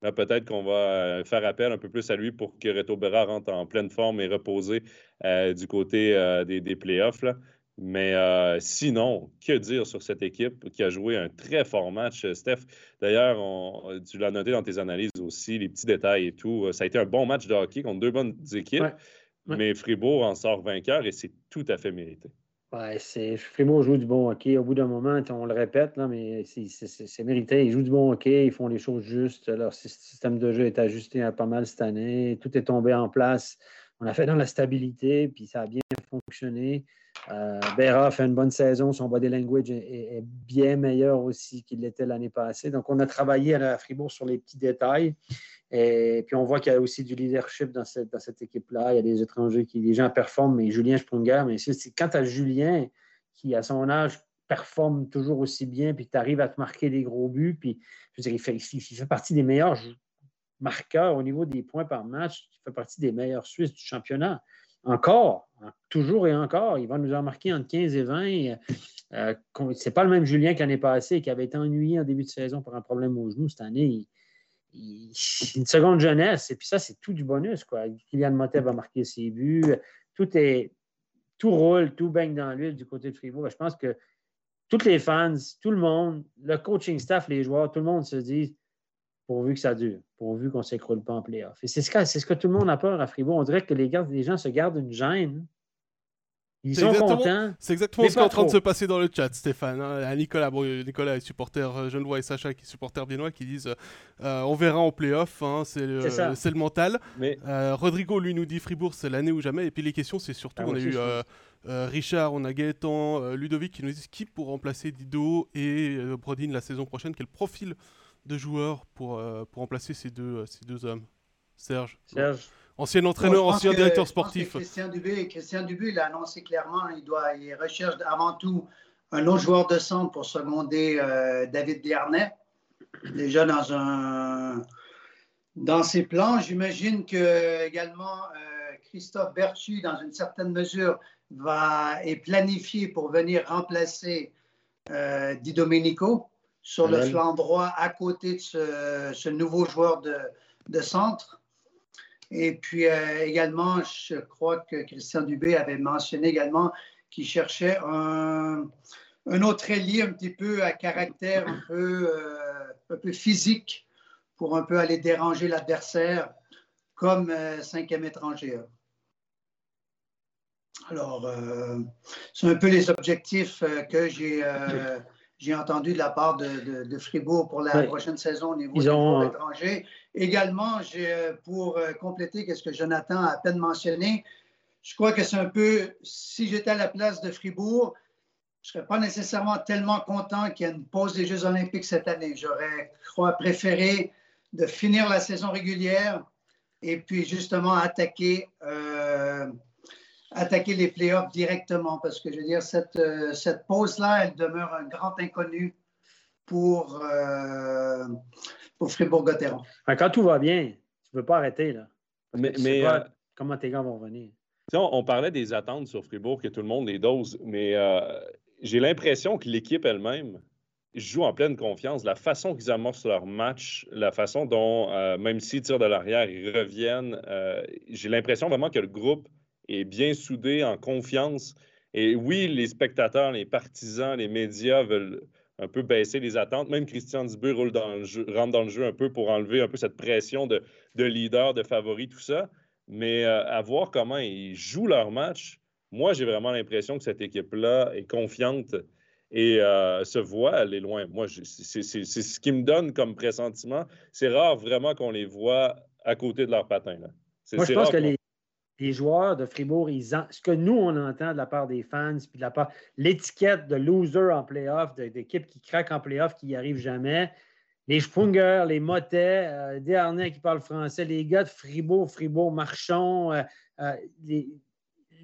Peut-être qu'on va euh, faire appel un peu plus à lui pour que Reto Berra rentre en pleine forme et reposé euh, du côté des, playoffs. Mais sinon, que dire sur cette équipe qui a joué un très fort match, Steph? D'ailleurs, tu l'as noté dans tes analyses aussi, les petits détails et tout. Ça a été un bon match de hockey contre deux bonnes équipes, mais Fribourg en sort vainqueur et c'est tout à fait mérité. Ouais, c'est Fribourg joue du bon hockey. Au bout d'un moment, on le répète, là, mais c'est mérité. Ils jouent du bon hockey, ils font les choses justes. Leur système de jeu est ajusté à pas mal cette année. Tout est tombé en place. On a fait dans la stabilité, puis ça a bien fonctionné. Euh, a fait une bonne saison. Son body language est, bien meilleur aussi qu'il l'était l'année passée. Donc, on a travaillé à Fribourg sur les petits détails. Et puis on voit qu'il y a aussi du leadership dans cette, équipe-là. Il y a des étrangers qui, les gens performent, mais Julien Sprunger, mais c'est quand as Julien qui, à son âge, performe toujours aussi bien, puis tu arrives à te marquer des gros buts, puis je veux dire, il, fait, il fait partie des meilleurs marqueurs au niveau des points par match, il fait partie des meilleurs Suisses du championnat. Encore, toujours et encore, il va nous en marquer entre 15 et 20. Euh, c'est pas le même Julien que l'année passée, qui avait été ennuyé en début de saison par un problème au genou. Cette année, il, une seconde jeunesse. Et puis ça, c'est tout du bonus. Kylian Motet va marquer ses buts. Tout est tout roule, tout baigne dans l'huile du côté de Fribourg. Je pense que tous les fans, tout le monde, le coaching staff, les joueurs, tout le monde se dit pourvu que ça dure, pourvu qu'on ne s'écroule pas en playoff. Et c'est ce, que, ce que tout le monde a peur à Fribourg. On dirait que les, gars, les gens se gardent une gêne ils sont contents. C'est exactement ce qui est en train de se passer dans le chat, Stéphane. Hein. Nicolas, Nicolas est supporter euh, Genevois et Sacha qui est supporter viennois qui disent euh, on verra en playoff, hein, c'est le, le, mental. Mais... Euh, Rodrigo lui nous dit Fribourg c'est l'année ou jamais. Et puis les questions c'est surtout ah, on a eu Richard, on a Gaëtan, Ludovic qui nous disent qui pour remplacer Dido et Brodin la saison prochaine. Quel profil de joueur pour, pour remplacer ces deux, ces deux hommes Serge. Serge. Ancien entraîneur, ancien directeur sportif. Christian Dubé, Christian Dubé l'a annoncé clairement, il, doit, il recherche avant tout un autre joueur de centre pour seconder euh, David Dernay. Déjà dans un dans ses plans, j'imagine que également euh, Christophe Bertu, dans une certaine mesure, va est planifié pour venir remplacer euh, Di Domenico sur le flanc droit à côté de ce, ce nouveau joueur de, de centre. Et puis euh, également, je crois que Christian Dubé avait mentionné également qu'il cherchait un, un, autre ailier un petit peu à caractère un peu, euh, un peu physique pour un peu aller déranger l'adversaire comme euh, cinquième étranger. Alors, c'est un peu les objectifs que j'ai j'ai entendu de la part de, de, Fribourg pour la prochaine saison au niveau des ont... étrangers. Également, euh, pour euh, compléter ce que Jonathan a à peine mentionné, je crois que c'est un peu, si j'étais à la place de Fribourg, je ne serais pas nécessairement tellement content qu'il y ait une pause des Jeux olympiques cette année. J'aurais, je crois, préféré de finir la saison régulière et puis justement attaquer euh, attaquer les playoffs directement parce que je veux dire, cette, euh, cette pause-là, elle demeure un grand inconnu pour, euh, pour Fribourg-Gotteron. Quand tout va bien, tu ne peux pas arrêter. Là. Mais, mais euh, comment tes gars vont venir? On, on, parlait des attentes sur Fribourg, que tout le monde les dose, mais j'ai l'impression que l'équipe elle-même joue en pleine confiance. La façon qu'ils amorcent leur match, la façon dont, euh, même s'ils tirent de l'arrière, ils reviennent, euh, j'ai l'impression vraiment que le groupe est bien soudé, en confiance. Et oui, les spectateurs, les partisans, les médias veulent un peu baisser les attentes. Même Christian Dubé roule dans le jeu, rentre dans le jeu un peu pour enlever un peu cette pression de, leader, de favori, tout ça. Mais euh, à voir comment ils jouent leur match, moi, j'ai vraiment l'impression que cette équipe-là est confiante et euh, se voit aller loin. Moi, c'est ce qui me donne comme pressentiment. C'est rare vraiment qu'on les voit à côté de leur patin. Là. Moi, je pense que les, les, joueurs de Fribourg, ils ce que nous, on entend de la part des fans, puis de la part l'étiquette de loser en playoff, d'équipe qui craque en playoff, qui n'y arrive jamais, les Sprunger, les Motet, euh, qui parlent français, les gars de Fribourg, Fribourg, Marchand, euh, euh, les,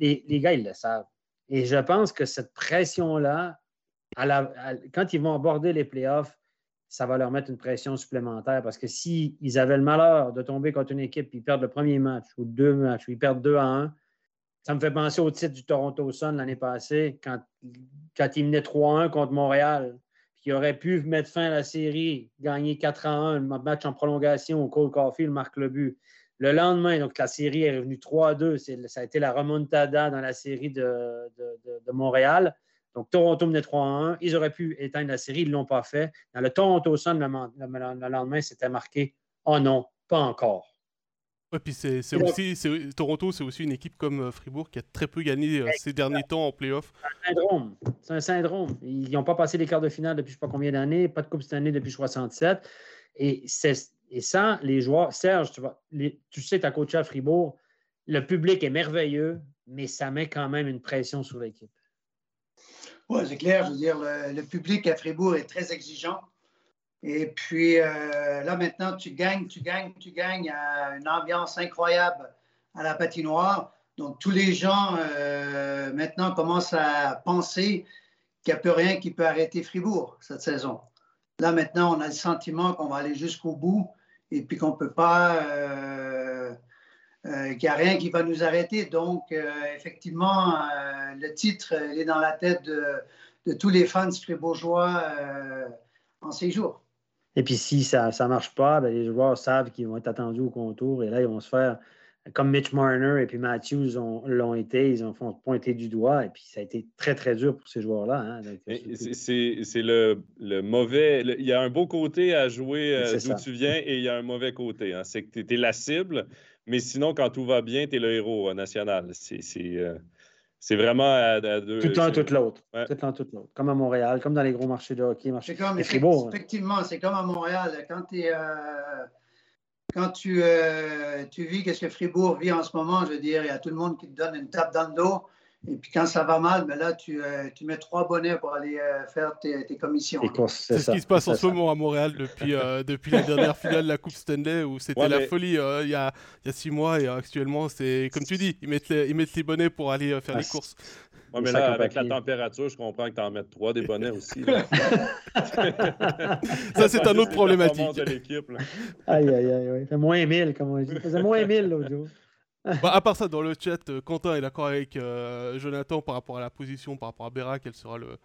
les, gars, ils le savent. Et je pense que cette pression-là, quand ils vont aborder les playoffs, ça va leur mettre une pression supplémentaire parce que s'ils avaient le malheur de tomber contre une équipe et ils perdent le premier match ou deux matchs ou ils perdent 2 à 1, ça me fait penser au titre du Toronto Sun l'année passée quand, quand ils menaient 3-1 contre Montréal. Puis ils auraient pu mettre fin à la série, gagner 4 à 1, un match en prolongation Cole Caulfield marque le but. Le lendemain, donc la série est revenue 3-2. Ça a été la remontada dans la série de, Montréal. Donc, Toronto menait 3-1. Ils auraient pu éteindre la série, ils ne l'ont pas fait. Dans le Toronto Sun, le, lendemain, c'était marqué Oh non, pas encore. Oui, puis c'est aussi, Toronto, c'est aussi une équipe comme euh, Fribourg qui a très peu gagné euh, ces derniers temps en playoff. C'est un syndrome. C'est un syndrome. Ils n'ont pas passé les quarts de finale depuis je ne sais pas combien d'années, pas de Coupe cette année depuis 67. Et c'est et sans les joueurs, Serge, tu, vois, tu sais, tu as coaché à Fribourg, le public est merveilleux, mais ça met quand même une pression sur l'équipe. Oui, c'est clair. Je veux dire, le, public à Fribourg est très exigeant. Et puis euh, là, maintenant, tu gagnes, tu gagnes, tu gagnes à une ambiance incroyable à la patinoire. Donc, tous les gens euh, maintenant commencent à penser qu'il n'y a plus rien qui peut arrêter Fribourg cette saison. Là, maintenant, on a le sentiment qu'on va aller jusqu'au bout et puis qu'on ne peut pas, euh, qu'il n'y a rien qui va nous arrêter. Donc, euh, effectivement, le titre il est dans la tête de, tous les fans fribourgeois en ces jours. Et puis, si ça ne marche pas, ben, les joueurs savent qu'ils vont être attendus au contour et là, ils vont se faire comme Mitch Marner et puis Matthews l'ont été, ils ont font pointer du doigt et puis ça a été très, très dur pour ces joueurs-là. Hein, c'est le, le, mauvais. il y a un beau côté à jouer euh, d'où tu viens et il y a un mauvais côté. Hein. c'est que tu es, la cible, mais sinon, quand tout va bien, tu es le héros euh, national. C'est euh, vraiment à, deux. Tout l'un, tout l'autre. Tout l'un, tout l'autre. Comme à Montréal, comme dans les gros marchés de hockey. Marché... Comme, hein. effectivement, c'est comme à Montréal. Quand tu es quand tu, euh, tu vis qu'est-ce que Fribourg vit en ce moment, je veux dire, il y a tout le monde qui te donne une tape dans le dos. Et puis quand ça va mal, ben là, tu, euh, tu mets trois bonnets pour aller euh, faire tes, tes commissions. C'est ce qui se passe en ce moment à Montréal depuis, depuis la dernière finale de la Coupe Stanley où c'était la folie il, y a, il y a six mois et actuellement, c'est comme tu dis, ils mettent les, ils mettent les bonnets pour aller faire les courses. Oui, mais là, avec la température, je comprends que tu en mettes trois des bonnets aussi. ça, c'est un autre problématique. De l'équipe. Aïe, aïe, aïe. C'est moins 1000, comme on dit. C'est moins 1000 l'autre jour. Bah, à part ça, dans le chat, euh, Quentin est d'accord avec euh, Jonathan par rapport à la position, par rapport à Béra, quel sera le,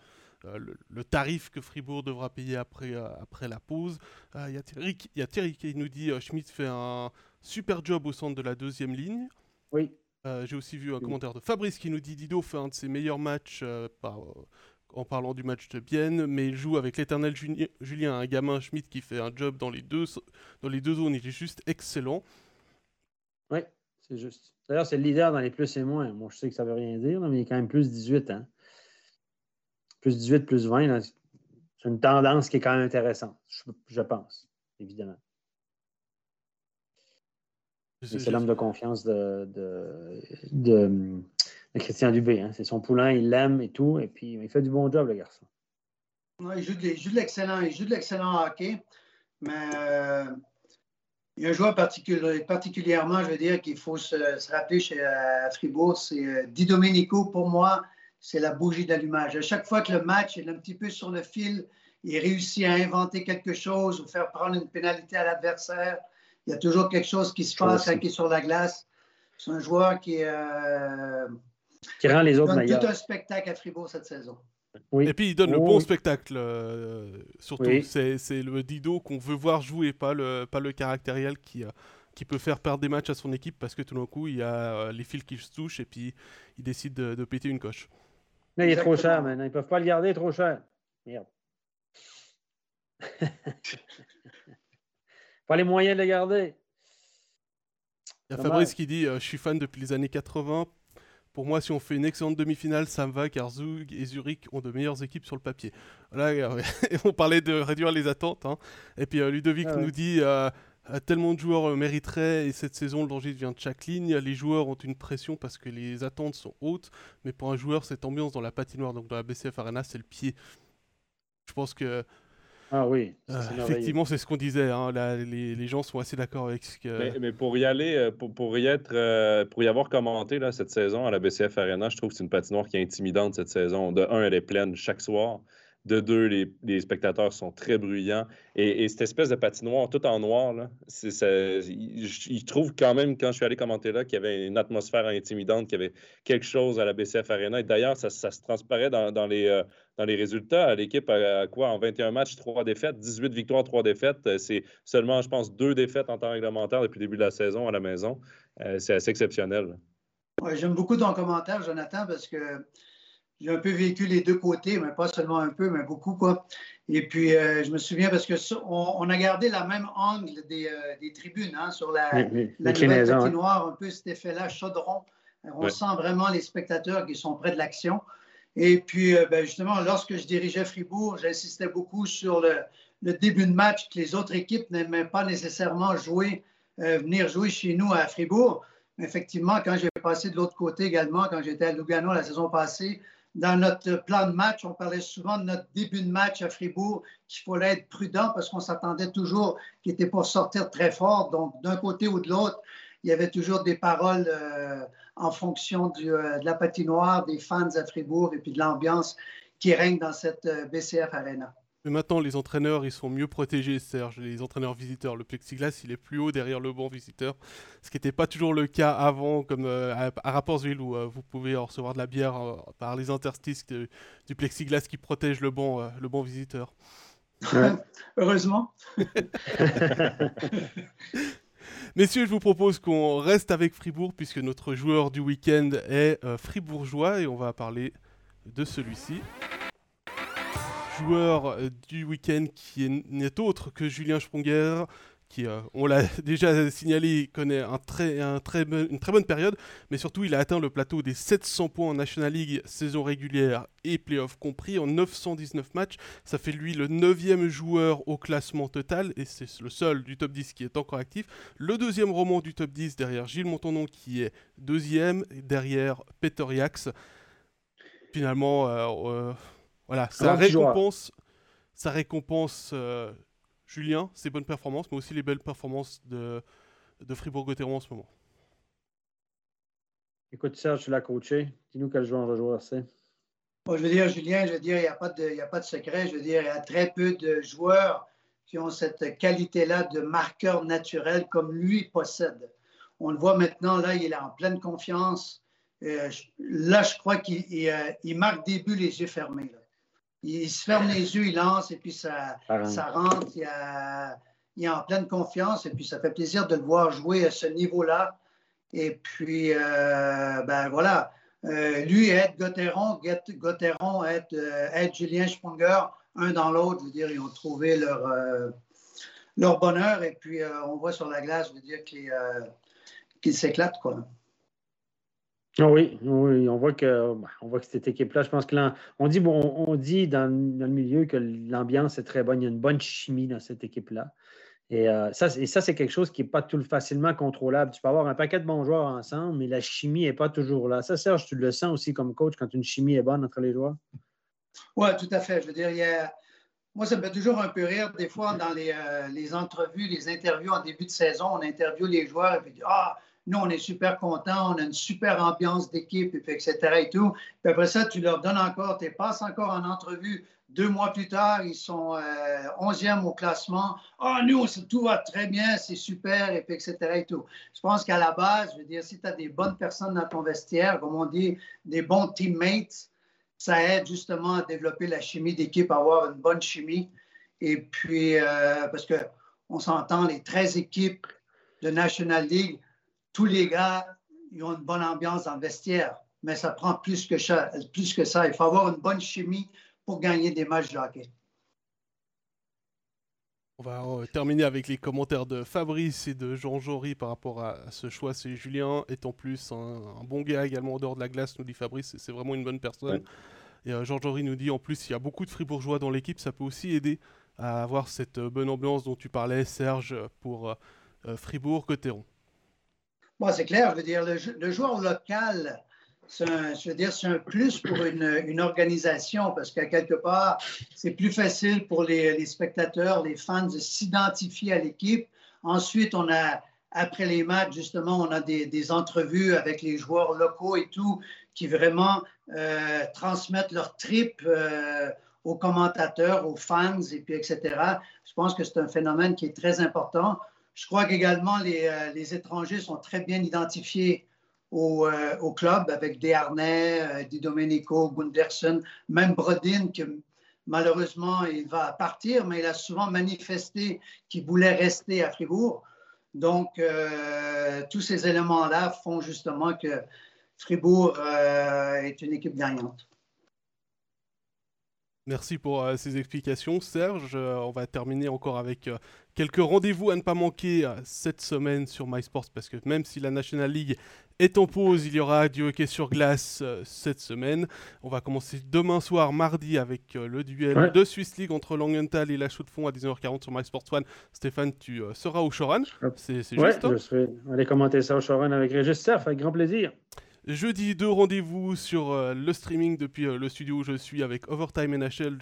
euh, le, tarif que Fribourg devra payer après, après la pause. Il y, y, a Thierry qui nous dit Schmidt fait un super job au centre de la deuxième ligne. Oui. J'ai aussi vu un commentaire de Fabrice qui nous dit Dido fait un de ses meilleurs matchs euh, en parlant du match de Bienne, mais il joue avec l'éternel Julien, un gamin Schmidt qui fait un job dans les deux, dans les deux zones. Il est juste excellent. Oui, c'est juste. D'ailleurs, c'est le leader dans les plus et moins. Moi, je sais que ça ne veut rien dire, mais il est quand même plus 18. Hein? Plus 18, plus 20. C'est une tendance qui est quand même intéressante, je pense, évidemment. C'est l'homme de confiance de, de, Christian Dubé. Hein. C'est son poulain, il l'aime et tout. Et puis, il fait du bon job, le garçon. il, joue de, l'excellent, il joue de l'excellent hockey. Mais euh, il y a un joueur particulièrement, je veux dire, qu'il faut se, rappeler chez à Fribourg, c'est euh, Di Domenico. Pour moi, c'est la bougie d'allumage. À chaque fois que le match est un petit peu sur le fil, il réussit à inventer quelque chose ou faire prendre une pénalité à l'adversaire. Il y a toujours quelque chose qui se passe quand il est sur la glace. C'est un joueur qui, euh, qui rend les autres meilleurs. tout un spectacle à Fribourg cette saison. Et puis il donne le oh bon spectacle, euh, surtout. C'est le Dido qu'on veut voir jouer, pas le, pas le caractériel qui, euh, qui peut faire perdre des matchs à son équipe parce que tout d'un coup, il y a euh, les fils qui se touchent et puis il décide de, péter une coche. Mais il est trop cher maintenant. Ils peuvent pas le garder trop cher. Merde. pas les moyens de le garder. Il y a Fabrice qui dit Je suis fan depuis les années 80. Pour moi, si on fait une excellente demi-finale, ça me va car Zug et Zurich ont de meilleures équipes sur le papier. Voilà, on parlait de réduire les attentes. Hein. Et puis euh, Ludovic ah nous dit euh, euh, tellement de joueurs mériteraient et cette saison, le danger vient de chaque ligne. Les joueurs ont une pression parce que les attentes sont hautes. Mais pour un joueur, cette ambiance dans la patinoire, donc dans la BCF Arena, c'est le pied. Je pense que ah oui. Euh, effectivement, c'est ce qu'on disait. Hein, les, gens sont assez d'accord avec ce que. Mais, pour y aller, euh, pour, y être, euh, pour y avoir commenté là, cette saison à la BCF Arena, je trouve que c'est une patinoire qui est intimidante cette saison. De un, elle est pleine chaque soir. De deux, les, spectateurs sont très bruyants. Et, cette espèce de patinoire, tout en noir, là, je, trouve quand même, quand je suis allé commenter là, qu'il y avait une atmosphère intimidante, qu'il y avait quelque chose à la BCF Arena. Et d'ailleurs, ça, se transparaît dans, les, euh, dans les résultats. L'équipe a, quoi? En 21 matchs, 3 défaites, 18 victoires, 3 défaites. Euh, c'est seulement, je pense, 2 défaites en temps réglementaire depuis le début de la saison à la maison. Euh, c'est assez exceptionnel. J'aime beaucoup ton commentaire, Jonathan, parce que j'ai un peu vécu les deux côtés, mais pas seulement un peu, mais beaucoup. Quoi. Et puis, euh, je me souviens parce que on, a gardé la même angle des, euh, tribunes hein, sur la, la nouvelle patinoire, un peu cet effet-là, chaudron. On sent vraiment les spectateurs qui sont près de l'action. Et puis, euh, ben, justement, lorsque je dirigeais Fribourg, j'insistais beaucoup sur le, le, début de match que les autres équipes n'aimaient pas nécessairement jouer, venir jouer chez nous à Fribourg. Mais effectivement, quand j'ai passé de l'autre côté également, quand j'étais à Lugano la saison passée, dans notre plan de match, on parlait souvent de notre début de match à Fribourg, qu'il fallait être prudent parce qu'on s'attendait toujours qu'il était pour sortir très fort. Donc, d'un côté ou de l'autre, il y avait toujours des paroles euh, en fonction euh, de la patinoire, des fans à Fribourg et puis de l'ambiance qui règne dans cette euh, BCF Arena. Mais maintenant, les entraîneurs, ils sont mieux protégés, Serge. Les entraîneurs visiteurs, le plexiglas, il est plus haut derrière le banc visiteur, ce qui n'était pas toujours le cas avant, comme euh, à, Rapportsville, où euh, vous pouvez recevoir de la bière euh, par les interstices du plexiglas qui protège le banc, le banc visiteur. Heureusement. Messieurs, je vous propose qu'on reste avec Fribourg, puisque notre joueur du week-end est fribourgeois, et on va parler de celui-ci joueur euh, du week-end qui n'est autre que Julien Sprunger, qui, euh, on l'a déjà signalé, connaît une très bonne période, mais surtout il a atteint le plateau des 700 points en National League, saison régulière et playoff compris, en 919 matchs. Ça fait lui le 9 joueur au classement total, et c'est le seul du top 10 qui est encore actif. Le deuxième roman du top 10 derrière Gilles Montonon qui est deuxième, derrière Peter Yax. Finalement, euh, voilà, ça récompense, ça récompense euh, Julien, ses bonnes performances, mais aussi les belles performances de, de Fribourg-Gotteron en ce moment. Écoute, Serge, tu l'as coaché. Dis-nous quel joueur joueur c'est. je veux dire, Julien, je veux dire, il n'y a, pas de, a pas de secret. Je veux dire, il y a très peu de joueurs qui ont cette qualité-là de marqueur naturel comme lui possède. On le voit maintenant, là, il est en pleine confiance. Euh, là, je crois qu'il euh, marque des buts les yeux fermés. Là il se ferme les yeux, il lance et puis ça, ça rentre. Il, est en pleine confiance et puis ça fait plaisir de le voir jouer à ce niveau-là. Et puis, euh, ben voilà, euh, lui aide Gauthieron, Gauthieron aide, euh, aide, Julien Sprunger, un dans l'autre. Je veux dire, ils ont trouvé leur, leur bonheur et puis on voit sur la glace, je veux dire, qu'ils s'éclatent, quoi. Ah oui, oui, on voit que bah, on voit que cette équipe-là, je pense que on dit bon, on dit dans, le milieu que l'ambiance est très bonne, il y a une bonne chimie dans cette équipe-là. Et, euh, ça, et ça, c'est quelque chose qui n'est pas tout facilement contrôlable. Tu peux avoir un paquet de bons joueurs ensemble, mais la chimie n'est pas toujours là. Ça, Serge, tu le sens aussi comme coach quand une chimie est bonne entre les joueurs? Oui, tout à fait. Je veux dire, moi, ça me fait toujours un peu rire. Des fois, dans les, euh, les entrevues, les interviews en début de saison, on interviewe les joueurs et puis Ah, nous, on est super contents, on a une super ambiance d'équipe, etc. Et tout. Puis après ça, tu leur donnes encore, tu passes encore en entrevue. Deux mois plus tard, ils sont 11e euh, au classement. Ah, nous, tout va très bien, c'est super, et puis, etc. Je pense qu'à la base, je veux dire, si tu as des bonnes personnes dans ton vestiaire, comme on dit, des bons teammates, ça aide justement à développer la chimie d'équipe, à avoir une bonne chimie. Et puis, parce qu'on s'entend, les 13 équipes de National League, tous les gars, ils ont une bonne ambiance dans le vestiaire, mais ça prend plus que ça. Plus que ça. Il faut avoir une bonne chimie pour gagner des matchs de hockey. On va euh, terminer avec les commentaires de Fabrice et de Jean Jory par rapport à, ce choix. C'est Julien est en plus un, bon gars également en dehors de la glace, nous dit Fabrice, c'est vraiment une bonne personne. Et euh, Jean Jory nous dit en plus, il y a beaucoup de fribourgeois dans l'équipe, ça peut aussi aider à avoir cette euh, bonne ambiance dont tu parlais, Serge, pour Fribourg-Cotteron. Bon, c'est clair, je veux dire, le joueur local je veux dire, c'est un plus pour une, organisation parce qu'à quelque part, c'est plus facile pour les, spectateurs, les fans de s'identifier à l'équipe. Ensuite, on a, après les matchs, justement, on a des, entrevues avec les joueurs locaux et tout qui vraiment euh, transmettent leur trip euh, aux commentateurs, aux fans, et puis etc. Je pense que c'est un phénomène qui est très important. Je crois qu'également les, euh, les étrangers sont très bien identifiés euh, au, club avec Desharnais, euh, Di Domenico, Gunderson, même Brodin, que malheureusement il va partir, mais il a souvent manifesté qu'il voulait rester à Fribourg. Donc, euh, tous ces éléments-là font justement que Fribourg est une équipe gagnante. Merci pour ces explications, Serge. on va terminer encore avec quelques rendez-vous à ne pas manquer cette semaine sur MySports, parce que même si la National League est en pause. Il y aura du hockey sur glace euh, cette semaine. On va commencer demain soir, mardi, avec euh, le duel de Swiss League entre Langenthal et la Chaux de Fonds à 19h40 sur MySports One. Stéphane, tu euh, seras au Choran. C'est juste. Ouais, hein je serai... Allez commenter ça au Choran avec Régis Surf, avec grand plaisir. Jeudi, deux rendez-vous sur euh, le streaming depuis euh, le studio où je suis avec Overtime NHL.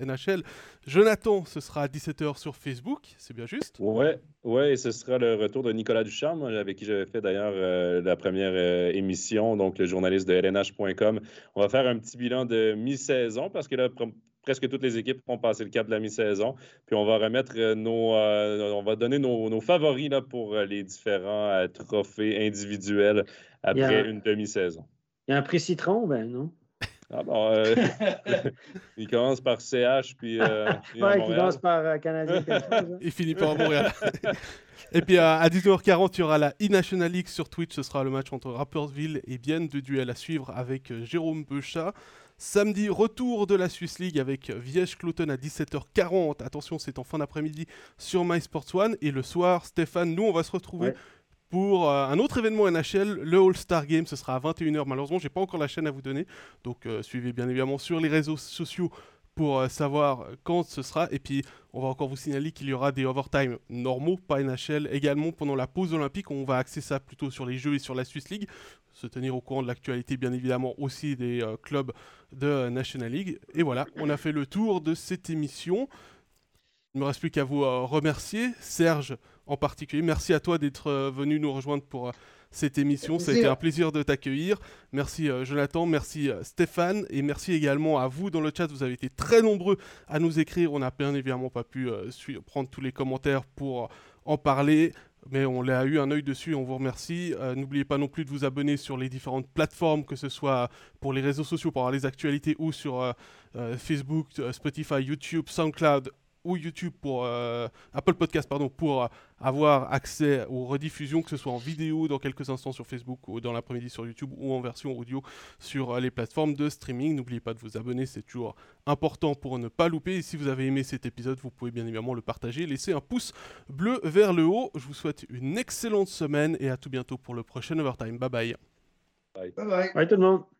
NHL. Jonathan, ce sera à 17h sur Facebook, c'est bien juste? Ouais, ouais, ce sera le retour de Nicolas Ducharme, avec qui j'avais fait d'ailleurs euh, la première émission, donc le journaliste de LNH.com. On va faire un petit bilan de mi-saison parce que là, presque toutes les équipes ont passé le cap de la mi-saison. Puis on va remettre nos. on va donner nos, favoris là, pour les différents trophées individuels après une demi-saison. Il y a un prix citron, ben non? Ah bon, euh, il commence par CH, puis. Euh, il commence par euh, Canadien. Hein. il finit par Montréal. et puis à 19h40, il y aura la e-National League sur Twitch. Ce sera le match entre Rappersville et Bienne, de duel à suivre avec Jérôme Beuchat. Samedi, retour de la Swiss League avec Viège-Clouton à 17h40. Attention, c'est en fin d'après-midi sur MySports One. Et le soir, Stéphane, nous, on va se retrouver pour euh, un autre événement NHL, le All-Star Game. Ce sera à 21h. Malheureusement, je n'ai pas encore la chaîne à vous donner. Donc, euh, suivez bien évidemment sur les réseaux sociaux pour euh, savoir quand ce sera. Et puis, on va encore vous signaler qu'il y aura des overtime normaux, pas NHL, également pendant la pause olympique. On va axer ça plutôt sur les jeux et sur la Swiss League. Se tenir au courant de l'actualité, bien évidemment, aussi des clubs de National League. Et voilà, on a fait le tour de cette émission. Il ne me reste plus qu'à vous remercier. Serge, en particulier. Merci à toi d'être euh, venu nous rejoindre pour euh, cette émission. Ça a été un plaisir de t'accueillir. Merci euh, Jonathan, merci Stéphane et merci également à vous dans le chat. Vous avez été très nombreux à nous écrire. On n'a bien évidemment pas pu prendre tous les commentaires pour en parler. Mais on l'a eu un œil dessus, on vous remercie. N'oubliez pas non plus de vous abonner sur les différentes plateformes, que ce soit pour les réseaux sociaux, pour avoir les actualités, ou sur Facebook, Spotify, YouTube, SoundCloud, ou YouTube pour euh, Apple Podcast pardon pour euh, avoir accès aux rediffusions que ce soit en vidéo dans quelques instants sur Facebook ou dans l'après-midi sur YouTube ou en version audio sur euh, les plateformes de streaming. N'oubliez pas de vous abonner, c'est toujours important pour ne pas louper. Et si vous avez aimé cet épisode, vous pouvez bien évidemment le partager, laisser un pouce bleu vers le haut. Je vous souhaite une excellente semaine et à tout bientôt pour le prochain Overtime. Bye bye. Bye bye. Bye tout le monde.